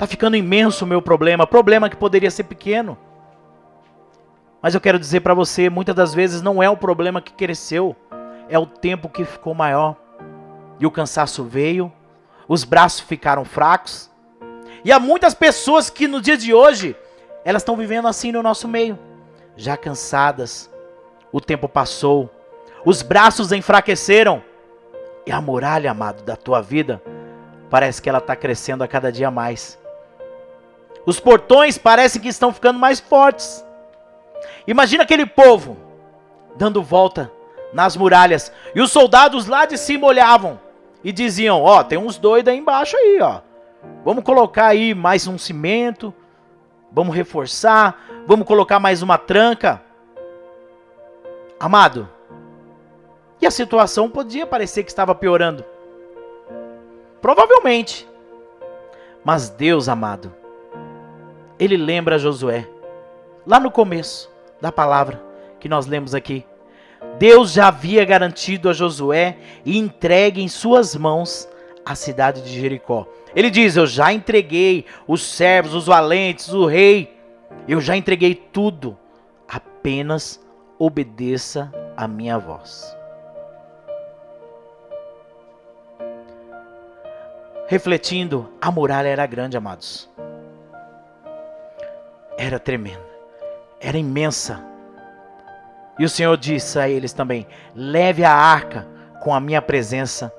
Está ficando imenso o meu problema, problema que poderia ser pequeno. Mas eu quero dizer para você, muitas das vezes não é o problema que cresceu, é o tempo que ficou maior. E o cansaço veio, os braços ficaram fracos. E há muitas pessoas que no dia de hoje, elas estão vivendo assim no nosso meio, já cansadas. O tempo passou, os braços enfraqueceram. E a muralha, amado, da tua vida, parece que ela está crescendo a cada dia mais. Os portões parecem que estão ficando mais fortes. Imagina aquele povo dando volta nas muralhas e os soldados lá de cima olhavam e diziam: Ó, oh, tem uns doidos aí embaixo aí, ó. Vamos colocar aí mais um cimento, vamos reforçar, vamos colocar mais uma tranca. Amado, e a situação podia parecer que estava piorando. Provavelmente. Mas Deus, amado, ele lembra Josué. Lá no começo da palavra que nós lemos aqui. Deus já havia garantido a Josué e entregue em suas mãos a cidade de Jericó. Ele diz: Eu já entreguei os servos, os valentes, o rei. Eu já entreguei tudo. Apenas obedeça a minha voz. Refletindo, a muralha era grande, amados era tremenda, era imensa. E o Senhor disse a eles também: leve a arca com a minha presença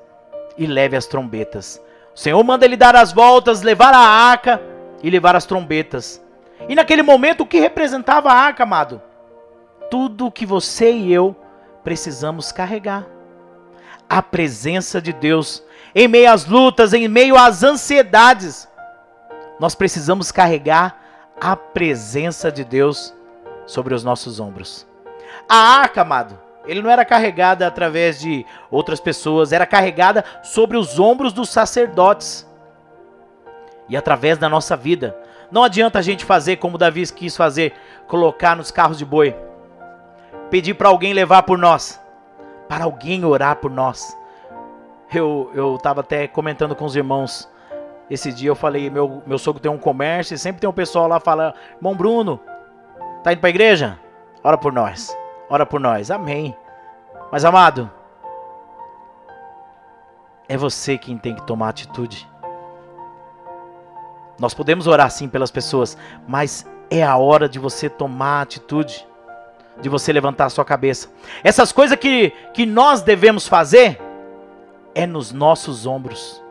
e leve as trombetas. O Senhor manda ele dar as voltas, levar a arca e levar as trombetas. E naquele momento, o que representava a arca, amado? Tudo que você e eu precisamos carregar. A presença de Deus em meio às lutas, em meio às ansiedades. Nós precisamos carregar a presença de Deus sobre os nossos ombros. A arca, amado, ele não era carregada através de outras pessoas, era carregada sobre os ombros dos sacerdotes. E através da nossa vida. Não adianta a gente fazer como Davi quis fazer, colocar nos carros de boi, pedir para alguém levar por nós, para alguém orar por nós. Eu eu estava até comentando com os irmãos esse dia eu falei, meu, meu sogro tem um comércio e sempre tem um pessoal lá falando, irmão Bruno, tá indo pra igreja? Ora por nós, ora por nós, amém. Mas amado, é você quem tem que tomar atitude. Nós podemos orar sim pelas pessoas, mas é a hora de você tomar atitude, de você levantar a sua cabeça. Essas coisas que, que nós devemos fazer é nos nossos ombros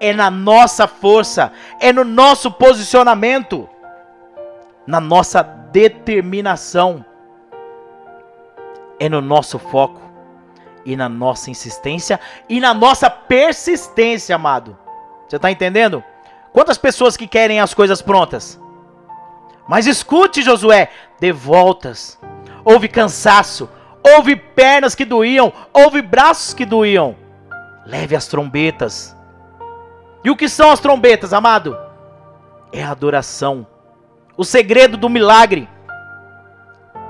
é na nossa força, é no nosso posicionamento, na nossa determinação, é no nosso foco e na nossa insistência e na nossa persistência, amado. Você está entendendo? Quantas pessoas que querem as coisas prontas? Mas escute, Josué, dê voltas. Houve cansaço, houve pernas que doíam, houve braços que doíam. Leve as trombetas e o que são as trombetas, amado? É a adoração. O segredo do milagre.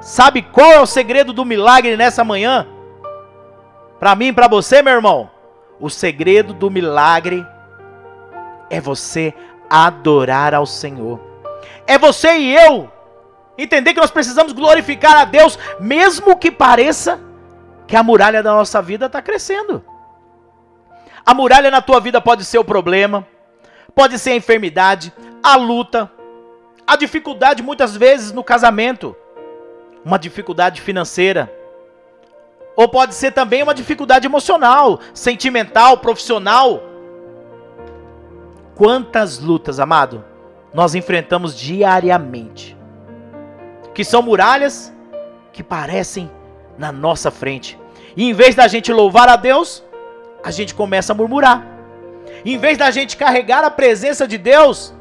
Sabe qual é o segredo do milagre nessa manhã? Para mim e para você, meu irmão. O segredo do milagre é você adorar ao Senhor. É você e eu entender que nós precisamos glorificar a Deus, mesmo que pareça que a muralha da nossa vida está crescendo. A muralha na tua vida pode ser o problema, pode ser a enfermidade, a luta, a dificuldade muitas vezes no casamento, uma dificuldade financeira, ou pode ser também uma dificuldade emocional, sentimental, profissional. Quantas lutas, amado, nós enfrentamos diariamente. Que são muralhas que parecem na nossa frente. E em vez da gente louvar a Deus, a gente começa a murmurar. Em vez da gente carregar a presença de Deus,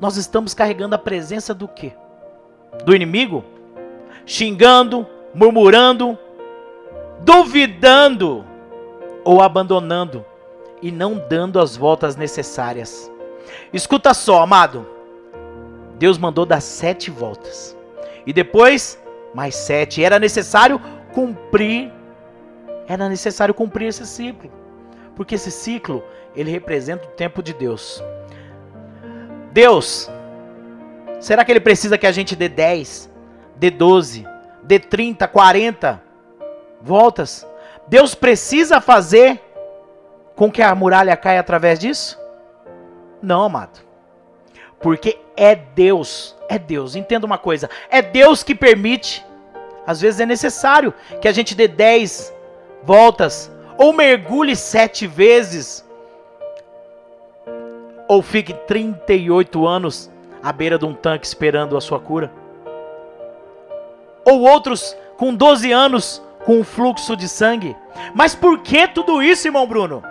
nós estamos carregando a presença do quê? Do inimigo? Xingando, murmurando, duvidando ou abandonando e não dando as voltas necessárias. Escuta só, amado. Deus mandou dar sete voltas. E depois, mais sete. Era necessário cumprir. Era necessário cumprir esse ciclo. Porque esse ciclo, ele representa o tempo de Deus. Deus, será que ele precisa que a gente dê 10, dê 12, dê 30, 40 voltas? Deus precisa fazer com que a muralha caia através disso? Não, amado. Porque é Deus, é Deus. Entenda uma coisa, é Deus que permite. Às vezes é necessário que a gente dê 10 voltas ou mergulhe sete vezes ou fique 38 anos à beira de um tanque esperando a sua cura. Ou outros com 12 anos com um fluxo de sangue. Mas por que tudo isso, irmão Bruno?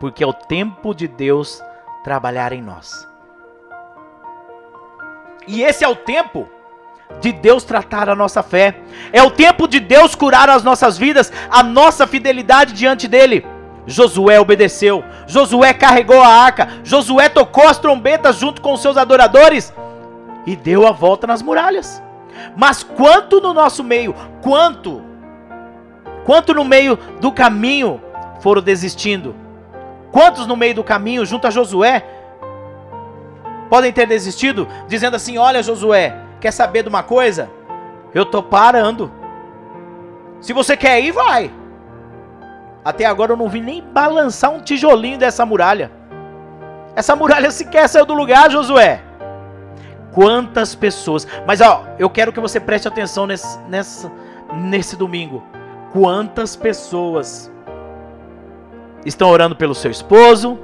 Porque é o tempo de Deus trabalhar em nós. E esse é o tempo de Deus tratar a nossa fé. É o tempo de Deus curar as nossas vidas, a nossa fidelidade diante dele. Josué obedeceu, Josué carregou a arca, Josué tocou as trombetas junto com seus adoradores e deu a volta nas muralhas. Mas quanto no nosso meio, quanto, quanto no meio do caminho foram desistindo? Quantos no meio do caminho, junto a Josué, podem ter desistido, dizendo assim: Olha, Josué, quer saber de uma coisa? Eu tô parando. Se você quer ir, vai. Até agora eu não vi nem balançar um tijolinho dessa muralha. Essa muralha sequer saiu do lugar, Josué. Quantas pessoas. Mas ó, eu quero que você preste atenção nesse, nessa, nesse domingo. Quantas pessoas estão orando pelo seu esposo,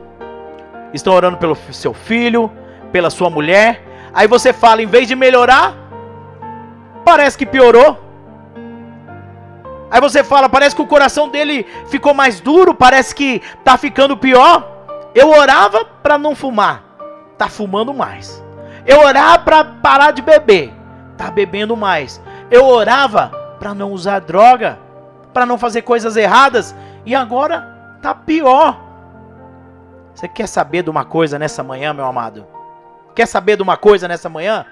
estão orando pelo seu filho, pela sua mulher. Aí você fala, em vez de melhorar, parece que piorou. Aí você fala, parece que o coração dele ficou mais duro, parece que tá ficando pior. Eu orava para não fumar, tá fumando mais. Eu orava para parar de beber, tá bebendo mais. Eu orava para não usar droga, para não fazer coisas erradas e agora tá pior. Você quer saber de uma coisa nessa manhã, meu amado? Quer saber de uma coisa nessa manhã?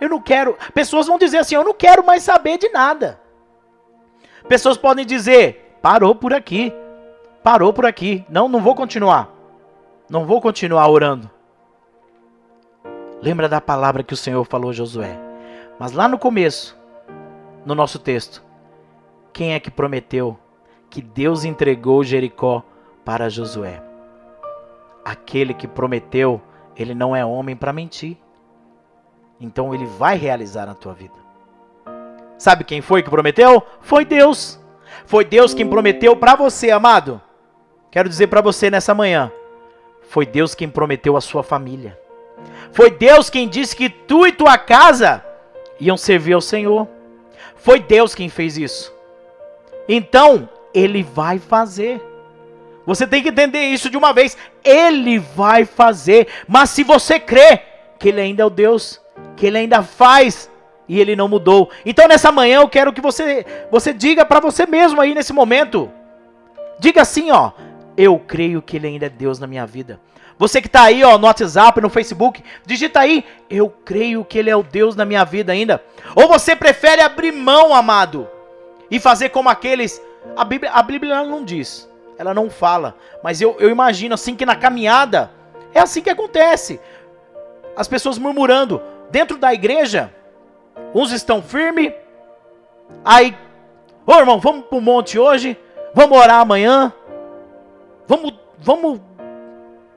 Eu não quero. Pessoas vão dizer assim: eu não quero mais saber de nada. Pessoas podem dizer: parou por aqui. Parou por aqui. Não, não vou continuar. Não vou continuar orando. Lembra da palavra que o Senhor falou a Josué. Mas lá no começo, no nosso texto, quem é que prometeu que Deus entregou Jericó para Josué? Aquele que prometeu, ele não é homem para mentir. Então ele vai realizar na tua vida. Sabe quem foi que prometeu? Foi Deus. Foi Deus quem prometeu para você, amado. Quero dizer para você nessa manhã. Foi Deus quem prometeu a sua família. Foi Deus quem disse que tu e tua casa iam servir ao Senhor. Foi Deus quem fez isso. Então, ele vai fazer. Você tem que entender isso de uma vez. Ele vai fazer. Mas se você crê que ele ainda é o Deus que ele ainda faz e ele não mudou. Então nessa manhã eu quero que você você diga para você mesmo aí nesse momento. Diga assim, ó, eu creio que ele ainda é Deus na minha vida. Você que está aí, ó, no WhatsApp, no Facebook, digita aí, eu creio que ele é o Deus na minha vida ainda. Ou você prefere abrir mão, amado, e fazer como aqueles a Bíblia, a Bíblia não diz, ela não fala, mas eu, eu imagino assim que na caminhada é assim que acontece. As pessoas murmurando, dentro da igreja, uns estão firmes, aí, ô irmão, vamos pro monte hoje, vamos orar amanhã, vamos, vamos,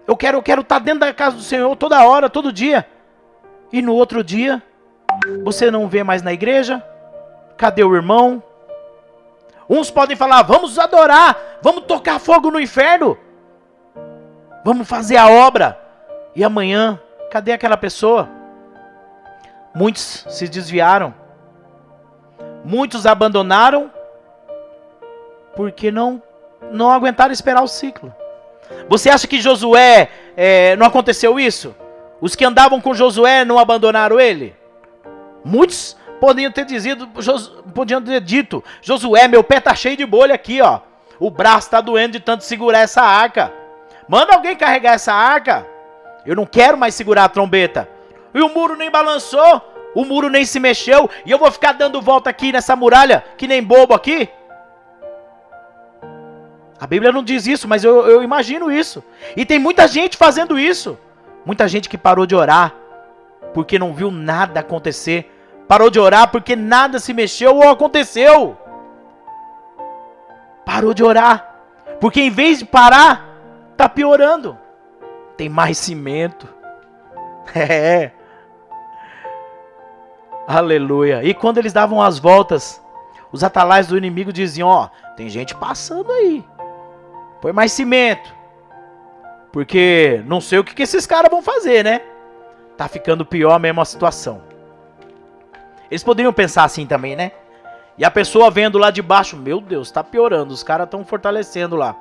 eu quero, eu quero estar tá dentro da casa do Senhor toda hora, todo dia, e no outro dia, você não vê mais na igreja, cadê o irmão? Uns podem falar, vamos adorar, vamos tocar fogo no inferno. Vamos fazer a obra. E amanhã, cadê aquela pessoa? Muitos se desviaram. Muitos abandonaram porque não não aguentaram esperar o ciclo. Você acha que Josué é, não aconteceu isso? Os que andavam com Josué não abandonaram ele? Muitos podiam ter dizido, podiam ter dito, Josué, meu pé tá cheio de bolha aqui, ó. O braço tá doendo de tanto segurar essa arca. Manda alguém carregar essa arca. Eu não quero mais segurar a trombeta. E o muro nem balançou, o muro nem se mexeu, e eu vou ficar dando volta aqui nessa muralha, que nem bobo aqui? A Bíblia não diz isso, mas eu, eu imagino isso. E tem muita gente fazendo isso. Muita gente que parou de orar porque não viu nada acontecer. Parou de orar porque nada se mexeu ou aconteceu. Parou de orar. Porque em vez de parar, tá piorando. Tem mais cimento. [laughs] É. Aleluia. E quando eles davam as voltas, os atalais do inimigo diziam: Ó, tem gente passando aí. Põe mais cimento. Porque não sei o que, que esses caras vão fazer, né? Tá ficando pior mesmo a situação. Eles poderiam pensar assim também, né? E a pessoa vendo lá de baixo, meu Deus, tá piorando, os caras estão fortalecendo lá.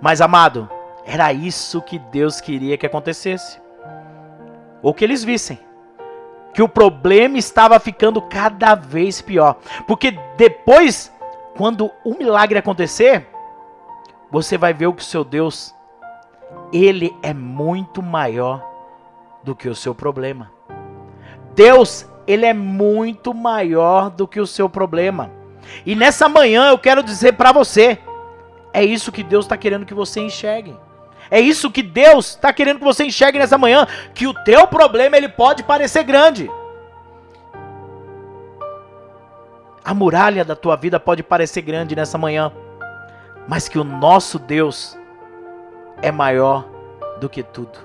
Mas amado, era isso que Deus queria que acontecesse. Ou que eles vissem. Que o problema estava ficando cada vez pior. Porque depois, quando o milagre acontecer, você vai ver o que o seu Deus, ele é muito maior do que o seu problema. Deus, ele é muito maior do que o seu problema. E nessa manhã eu quero dizer para você, é isso que Deus está querendo que você enxergue. É isso que Deus está querendo que você enxergue nessa manhã, que o teu problema ele pode parecer grande. A muralha da tua vida pode parecer grande nessa manhã mas que o nosso Deus é maior do que tudo.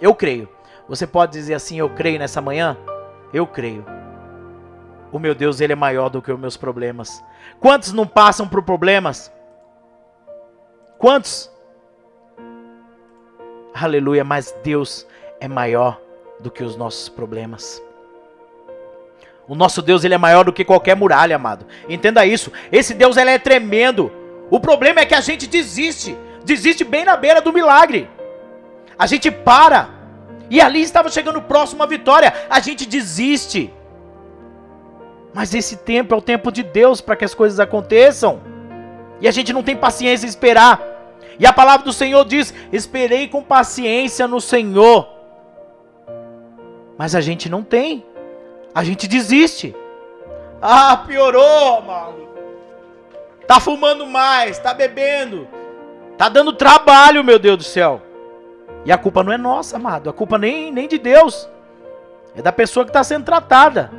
Eu creio. Você pode dizer assim: Eu creio nessa manhã? Eu creio. O meu Deus, ele é maior do que os meus problemas. Quantos não passam por problemas? Quantos? Aleluia, mas Deus é maior do que os nossos problemas. O nosso Deus, ele é maior do que qualquer muralha, amado. Entenda isso. Esse Deus, ele é tremendo. O problema é que a gente desiste. Desiste bem na beira do milagre. A gente para. E ali estava chegando próximo à vitória. A gente desiste. Mas esse tempo é o tempo de Deus para que as coisas aconteçam. E a gente não tem paciência em esperar. E a palavra do Senhor diz: Esperei com paciência no Senhor. Mas a gente não tem. A gente desiste. Ah, piorou, mano. Tá fumando mais, tá bebendo. Tá dando trabalho, meu Deus do céu. E a culpa não é nossa, amado. A culpa nem, nem de Deus. É da pessoa que está sendo tratada.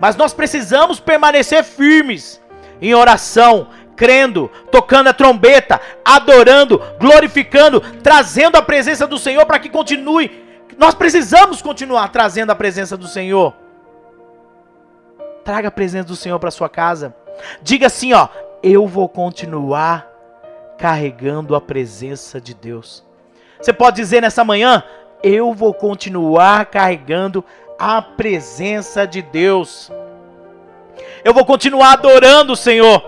Mas nós precisamos permanecer firmes em oração, crendo, tocando a trombeta, adorando, glorificando, trazendo a presença do Senhor para que continue. Nós precisamos continuar trazendo a presença do Senhor. Traga a presença do Senhor para sua casa. Diga assim, ó: eu vou continuar carregando a presença de Deus. Você pode dizer nessa manhã: eu vou continuar carregando a presença de Deus. Eu vou continuar adorando o Senhor.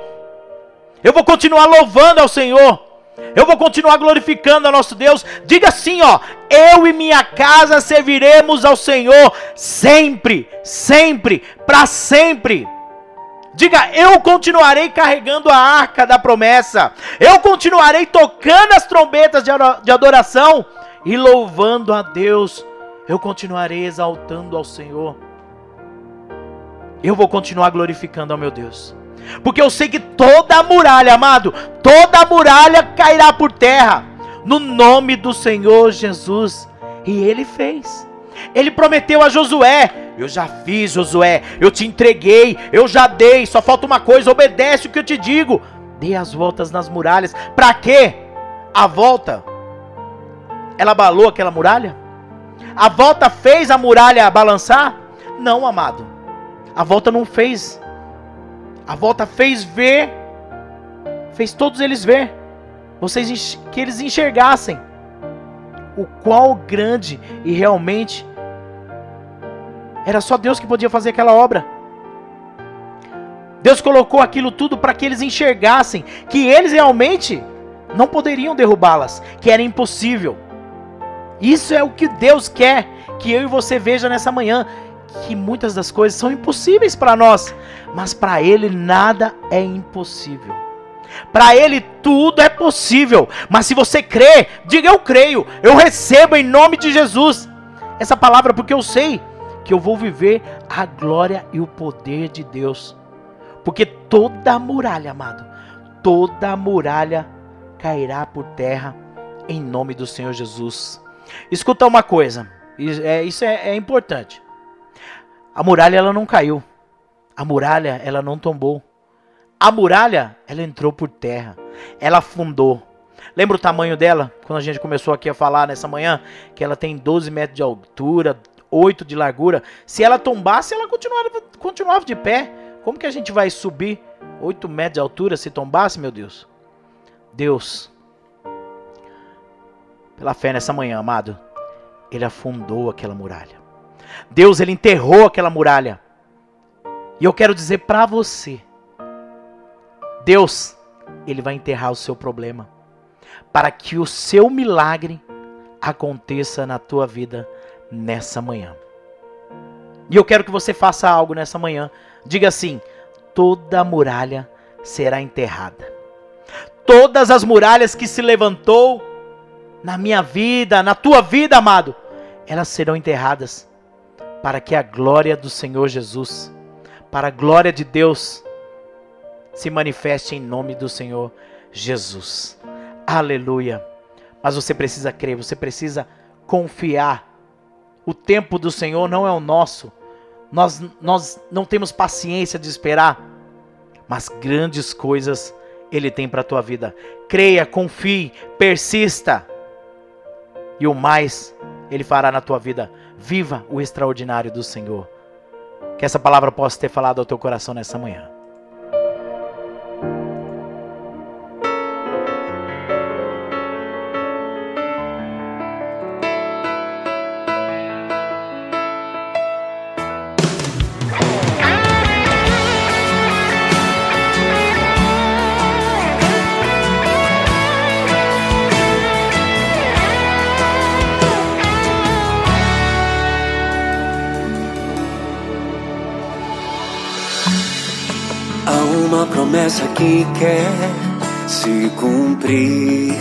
Eu vou continuar louvando ao Senhor. Eu vou continuar glorificando ao nosso Deus. Diga assim, ó: eu e minha casa serviremos ao Senhor sempre, sempre, para sempre. Diga, eu continuarei carregando a arca da promessa. Eu continuarei tocando as trombetas de adoração e louvando a Deus. Eu continuarei exaltando ao Senhor. Eu vou continuar glorificando ao meu Deus. Porque eu sei que toda a muralha, amado, toda a muralha cairá por terra. No nome do Senhor Jesus. E ele fez. Ele prometeu a Josué: Eu já fiz, Josué, eu te entreguei, eu já dei, só falta uma coisa, obedece o que eu te digo. Dê as voltas nas muralhas. Para quê? A volta. Ela abalou aquela muralha? A volta fez a muralha balançar? Não, amado. A volta não fez. A volta fez ver, fez todos eles ver. Vocês que eles enxergassem o qual grande e realmente era só Deus que podia fazer aquela obra. Deus colocou aquilo tudo para que eles enxergassem que eles realmente não poderiam derrubá-las, que era impossível. Isso é o que Deus quer que eu e você veja nessa manhã, que muitas das coisas são impossíveis para nós, mas para ele nada é impossível. Para ele tudo é possível, mas se você crê, diga eu creio, eu recebo em nome de Jesus. Essa palavra porque eu sei que eu vou viver a glória e o poder de Deus. Porque toda muralha, amado, toda muralha cairá por terra em nome do Senhor Jesus. Escuta uma coisa, é, isso é, é importante. A muralha ela não caiu, a muralha ela não tombou. A muralha ela entrou por terra, ela afundou. Lembra o tamanho dela? Quando a gente começou aqui a falar nessa manhã, que ela tem 12 metros de altura, 8 de largura. Se ela tombasse, ela continuava, continuava de pé. Como que a gente vai subir 8 metros de altura se tombasse, meu Deus? Deus, pela fé nessa manhã, amado, Ele afundou aquela muralha. Deus, Ele enterrou aquela muralha. E eu quero dizer para você, Deus, Ele vai enterrar o seu problema, para que o seu milagre aconteça na tua vida nessa manhã. E eu quero que você faça algo nessa manhã. Diga assim: toda muralha será enterrada. Todas as muralhas que se levantou na minha vida, na tua vida, amado, elas serão enterradas para que a glória do Senhor Jesus, para a glória de Deus, se manifeste em nome do Senhor Jesus. Aleluia. Mas você precisa crer, você precisa confiar o tempo do Senhor não é o nosso. Nós, nós não temos paciência de esperar, mas grandes coisas Ele tem para a tua vida. Creia, confie, persista. E o mais Ele fará na tua vida. Viva o extraordinário do Senhor. Que essa palavra possa ter falado ao teu coração nessa manhã.
Que quer se cumprir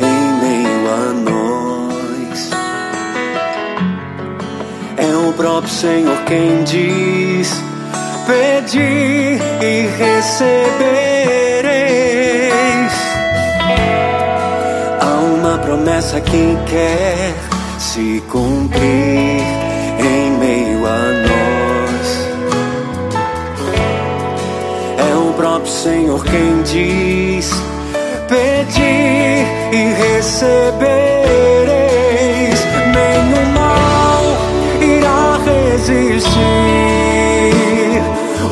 em meio a nós. É o próprio Senhor quem diz: Pedir e recebereis. Há uma promessa que quer se cumprir Senhor quem diz: Pedir e recebereis, nenhum mal irá resistir,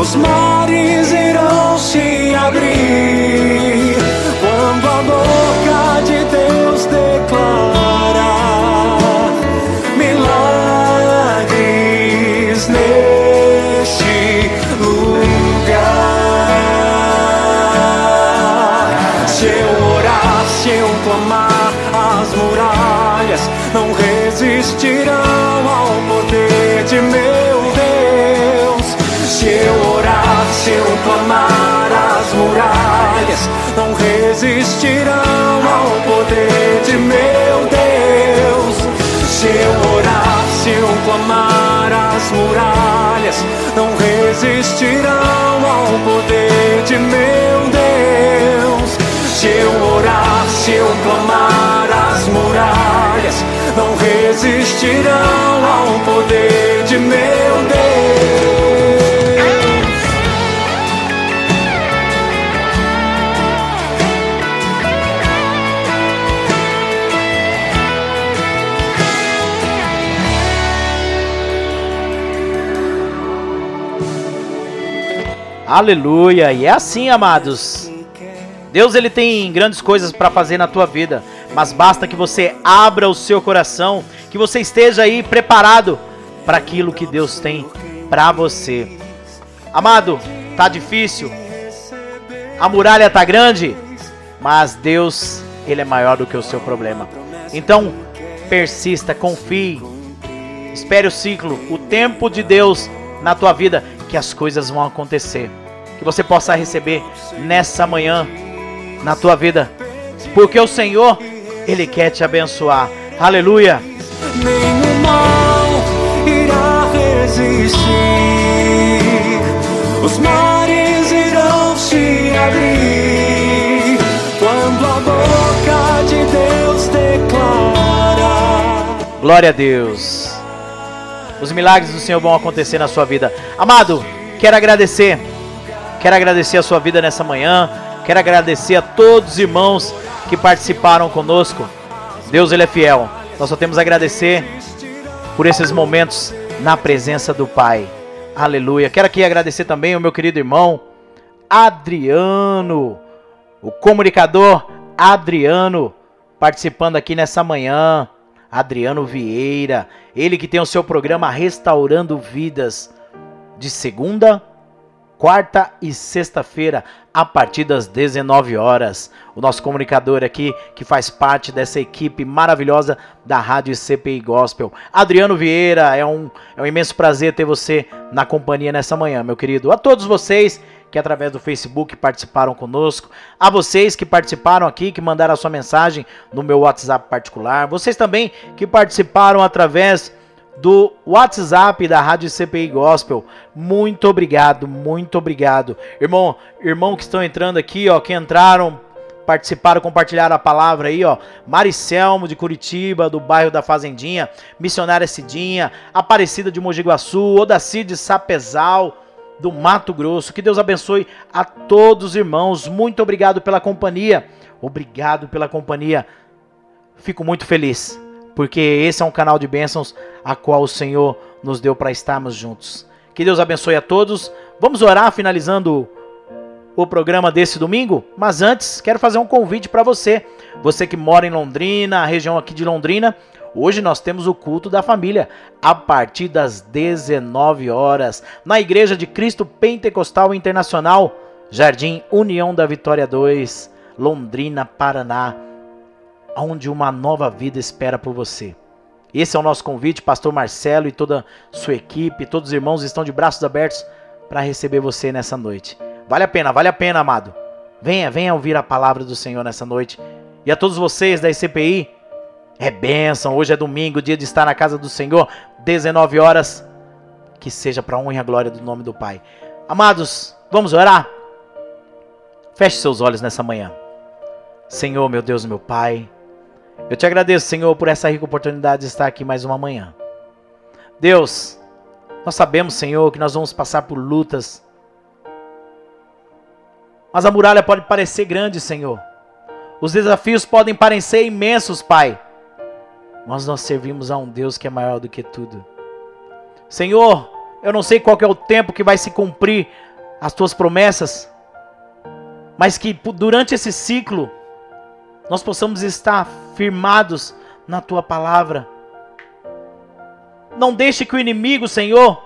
os mares irão se abrir resistirão ao poder de meu Deus. Se eu orar, se eu clamar, as muralhas não resistirão ao poder de meu Deus. Se eu orar, se eu clamar, as muralhas não resistirão ao poder de meu Deus. Se eu orar, se eu clamar, não resistirão ao poder de meu Deus.
Aleluia! E é assim, amados. Deus ele tem grandes coisas para fazer na tua vida, mas basta que você abra o seu coração, que você esteja aí preparado para aquilo que Deus tem para você. Amado, tá difícil. A muralha tá grande, mas Deus, ele é maior do que o seu problema. Então, persista, confie. Espere o ciclo, o tempo de Deus na tua vida, que as coisas vão acontecer. Que você possa receber nessa manhã na tua vida. Porque o Senhor, ele quer te abençoar. Aleluia. Nenhum mal irá resistir. Os mares irão se abrir quando a boca de Deus declara. Glória a Deus. Os milagres do Senhor vão acontecer na sua vida. Amado, quero agradecer. Quero agradecer a sua vida nessa manhã. Quero agradecer a todos os irmãos que participaram conosco. Deus ele é fiel. Nós só temos a agradecer por esses momentos na presença do Pai. Aleluia. Quero aqui agradecer também o meu querido irmão Adriano, o comunicador Adriano, participando aqui nessa manhã. Adriano Vieira, ele que tem o seu programa Restaurando Vidas, de segunda, quarta e sexta-feira, a partir das 19 horas. O nosso comunicador aqui, que faz parte dessa equipe maravilhosa da Rádio CPI Gospel. Adriano Vieira, é um, é um imenso prazer ter você na companhia nessa manhã, meu querido. A todos vocês que através do Facebook participaram conosco, a vocês que participaram aqui, que mandaram a sua mensagem no meu WhatsApp particular, vocês também que participaram através do WhatsApp da Rádio CPI Gospel. Muito obrigado, muito obrigado. Irmão, irmão que estão entrando aqui, ó, que entraram, participaram, compartilharam a palavra aí, ó. Maricelmo de Curitiba, do bairro da Fazendinha, Missionária Cidinha, Aparecida de Mogi Guaçu, Odacir de Sapezal, do Mato Grosso. Que Deus abençoe a todos os irmãos. Muito obrigado pela companhia. Obrigado pela companhia. Fico muito feliz, porque esse é um canal de bênçãos a qual o Senhor nos deu para estarmos juntos. Que Deus abençoe a todos. Vamos orar finalizando o programa desse domingo, mas antes quero fazer um convite para você, você que mora em Londrina, a região aqui de Londrina, Hoje nós temos o culto da família a partir das 19 horas na Igreja de Cristo Pentecostal Internacional, Jardim União da Vitória 2, Londrina, Paraná, onde uma nova vida espera por você. Esse é o nosso convite, pastor Marcelo e toda sua equipe, todos os irmãos estão de braços abertos para receber você nessa noite. Vale a pena, vale a pena, amado. Venha, venha ouvir a palavra do Senhor nessa noite. E a todos vocês da ICPI, é bênção. Hoje é domingo, dia de estar na casa do Senhor, 19 horas. Que seja para a honra e a glória do nome do Pai. Amados, vamos orar? Feche seus olhos nessa manhã. Senhor, meu Deus, meu Pai, eu te agradeço, Senhor, por essa rica oportunidade de estar aqui mais uma manhã. Deus, nós sabemos, Senhor, que nós vamos passar por lutas. Mas a muralha pode parecer grande, Senhor. Os desafios podem parecer imensos, Pai mas nós servimos a um Deus que é maior do que tudo. Senhor, eu não sei qual é o tempo que vai se cumprir as tuas promessas, mas que durante esse ciclo nós possamos estar firmados na tua palavra. Não deixe que o inimigo, Senhor,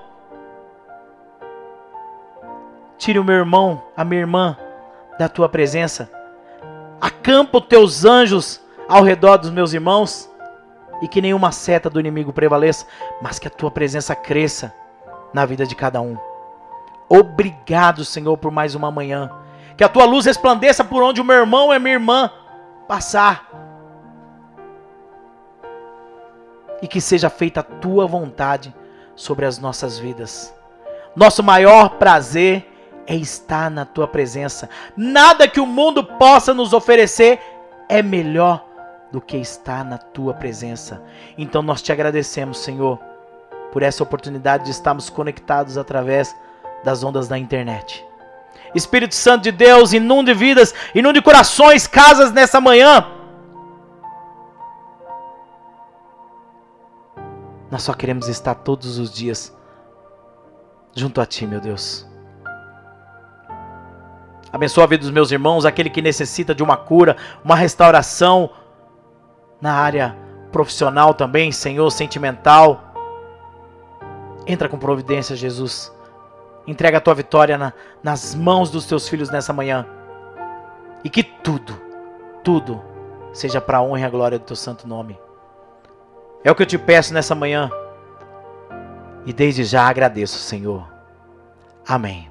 tire o meu irmão, a minha irmã da tua presença. Acampa os teus anjos ao redor dos meus irmãos e que nenhuma seta do inimigo prevaleça, mas que a tua presença cresça na vida de cada um. Obrigado, Senhor, por mais uma manhã. Que a tua luz resplandeça por onde o meu irmão e a minha irmã passar. E que seja feita a tua vontade sobre as nossas vidas. Nosso maior prazer é estar na tua presença. Nada que o mundo possa nos oferecer é melhor do que estar na tua presença. Então nós te agradecemos, Senhor, por essa oportunidade de estarmos conectados através das ondas da internet. Espírito Santo de Deus, inunde vidas, inunde corações, casas nessa manhã. Nós só queremos estar todos os dias junto a Ti, meu Deus. Abençoa a vida dos meus irmãos, aquele que necessita de uma cura, uma restauração, na área profissional também, Senhor, sentimental. Entra com providência, Jesus. Entrega a tua vitória na, nas mãos dos teus filhos nessa manhã. E que tudo, tudo, seja para a honra e a glória do teu santo nome. É o que eu te peço nessa manhã. E desde já agradeço, Senhor. Amém.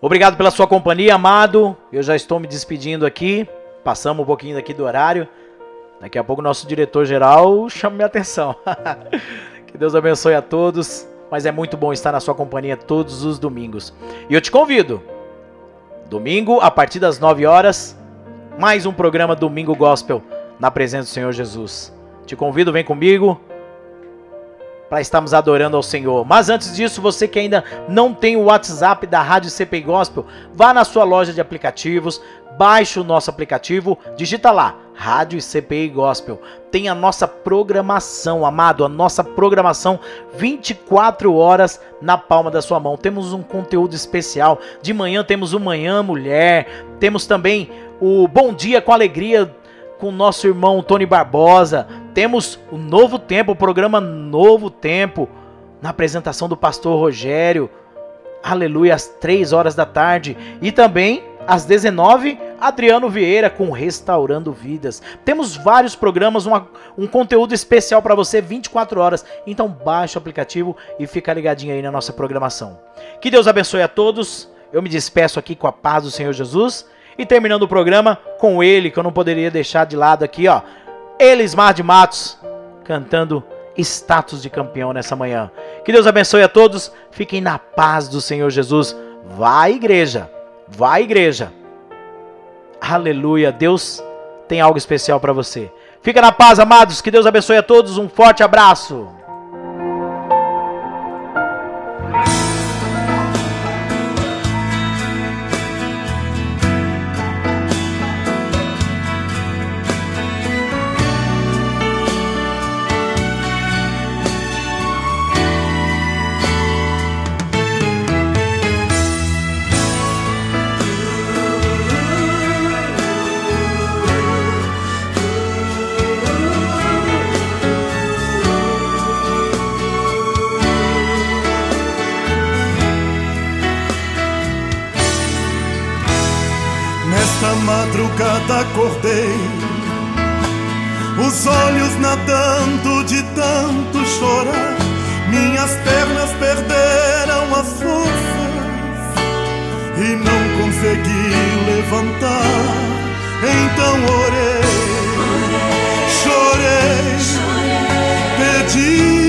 Obrigado pela sua companhia, amado. Eu já estou me despedindo aqui. Passamos um pouquinho daqui do horário. Daqui a pouco nosso diretor-geral chama minha atenção. [laughs] que Deus abençoe a todos. Mas é muito bom estar na sua companhia todos os domingos. E eu te convido. Domingo, a partir das 9 horas, mais um programa Domingo Gospel na presença do Senhor Jesus. Te convido, vem comigo para estarmos adorando ao Senhor. Mas antes disso, você que ainda não tem o WhatsApp da Rádio CPI Gospel, vá na sua loja de aplicativos, baixe o nosso aplicativo, digita lá, Rádio CPI Gospel. Tem a nossa programação, amado, a nossa programação 24 horas na palma da sua mão. Temos um conteúdo especial. De manhã temos o Manhã Mulher, temos também o Bom Dia com Alegria com nosso irmão Tony Barbosa. Temos o Novo Tempo, o programa Novo Tempo, na apresentação do pastor Rogério. Aleluia, às 3 horas da tarde. E também às 19 Adriano Vieira com Restaurando Vidas. Temos vários programas, uma, um conteúdo especial para você 24 horas. Então baixe o aplicativo e fica ligadinho aí na nossa programação. Que Deus abençoe a todos. Eu me despeço aqui com a paz do Senhor Jesus e terminando o programa com ele, que eu não poderia deixar de lado aqui, ó. Elismar de Matos, cantando status de campeão nessa manhã. Que Deus abençoe a todos. Fiquem na paz do Senhor Jesus. Vá igreja. Vá igreja. Aleluia. Deus tem algo especial para você. Fica na paz, amados. Que Deus abençoe a todos. Um forte abraço.
Madrugada acordei, os olhos nadando de tanto chorar, minhas pernas perderam as forças e não consegui levantar. Então orei, chorei, pedi.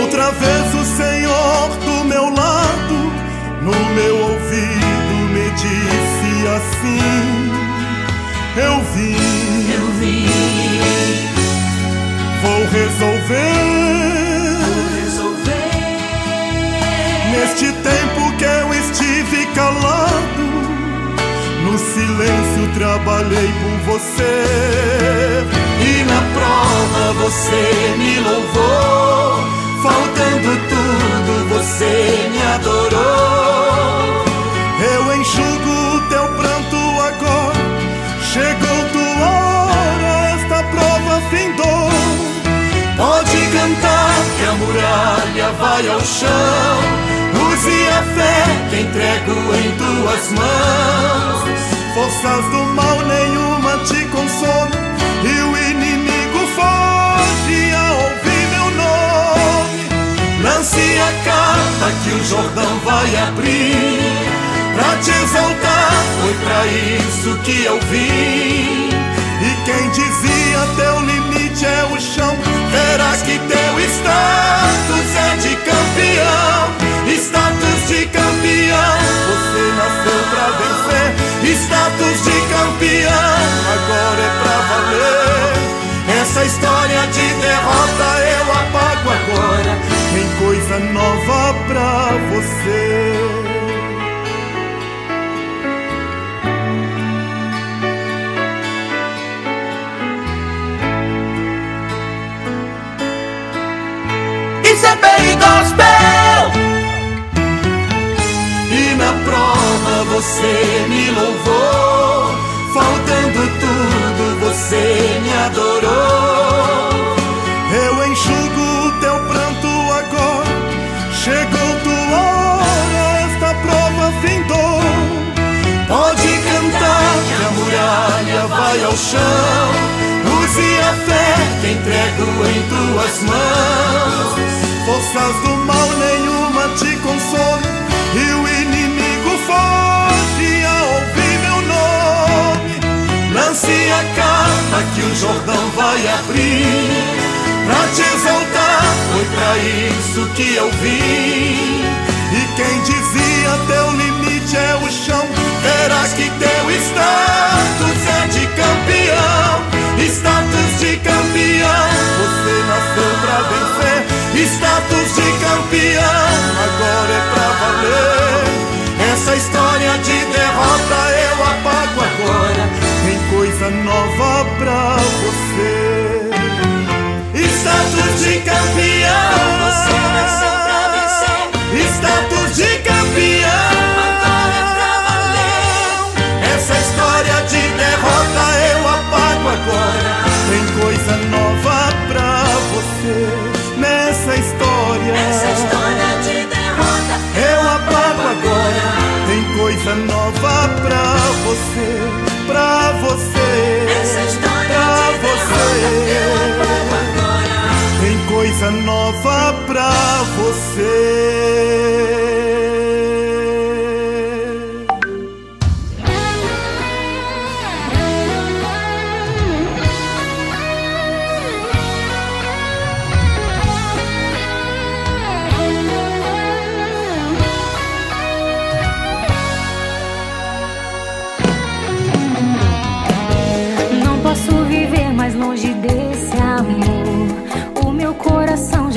Outra vez o Senhor do meu lado, no meu assim: Eu vim,
eu vim,
vou resolver,
vou resolver.
Neste tempo que eu estive calado, no silêncio trabalhei por você.
E na prova você me louvou, faltando tudo você me adorou.
Eu enxugo o teu chegou tua hora, esta prova findou.
Pode cantar que a muralha vai ao chão. Use a fé que entrego em tuas mãos.
Forças do mal nenhuma te consome, e o inimigo foge a ouvir meu nome.
Lance a capa que o Jordão vai abrir. Pra te exaltar, foi pra isso que eu vim.
E quem dizia teu limite é o chão,
Verás que teu status é de campeão. Status de campeão.
você nasceu pra vencer.
Status de campeão.
Agora é pra valer.
Essa história de derrota eu apago agora.
Tem coisa nova pra você.
CPI Gospel.
E
na prova
você me louvou. Faltando tudo, você me adorou. Eu enxugo o teu pranto agora. Chegou tua hora, esta prova findou. Pode cantar que a muralha vai ao chão. Use a fé que entrego em tuas mãos. Forças do mal nenhuma te consome e o inimigo foge ao ouvir meu nome. Lance a capa que o Jordão vai abrir. Pra te exaltar, foi pra isso que eu vim. E quem dizia teu limite é o chão, verás que teu status é de campeão. Status de campeão, você nasceu pra vencer. Status de campeão, agora é pra valer. Essa história de derrota eu apago agora. Tem coisa nova pra você. Status de campeão, você nasceu pra vencer. Status de campeão, agora é pra valer. Essa história de derrota eu apago agora. Tem coisa nova pra você coisa nova pra você, pra você. Pra você. Tem coisa nova pra você.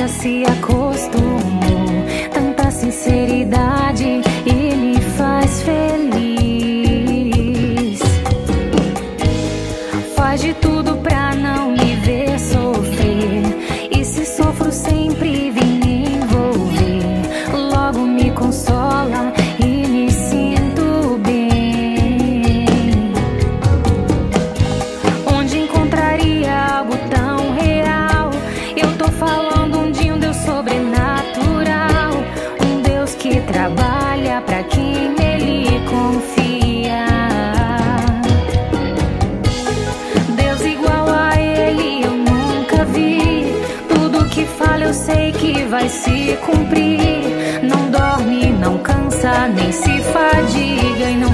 Se acostumou. Nem se fadiga e não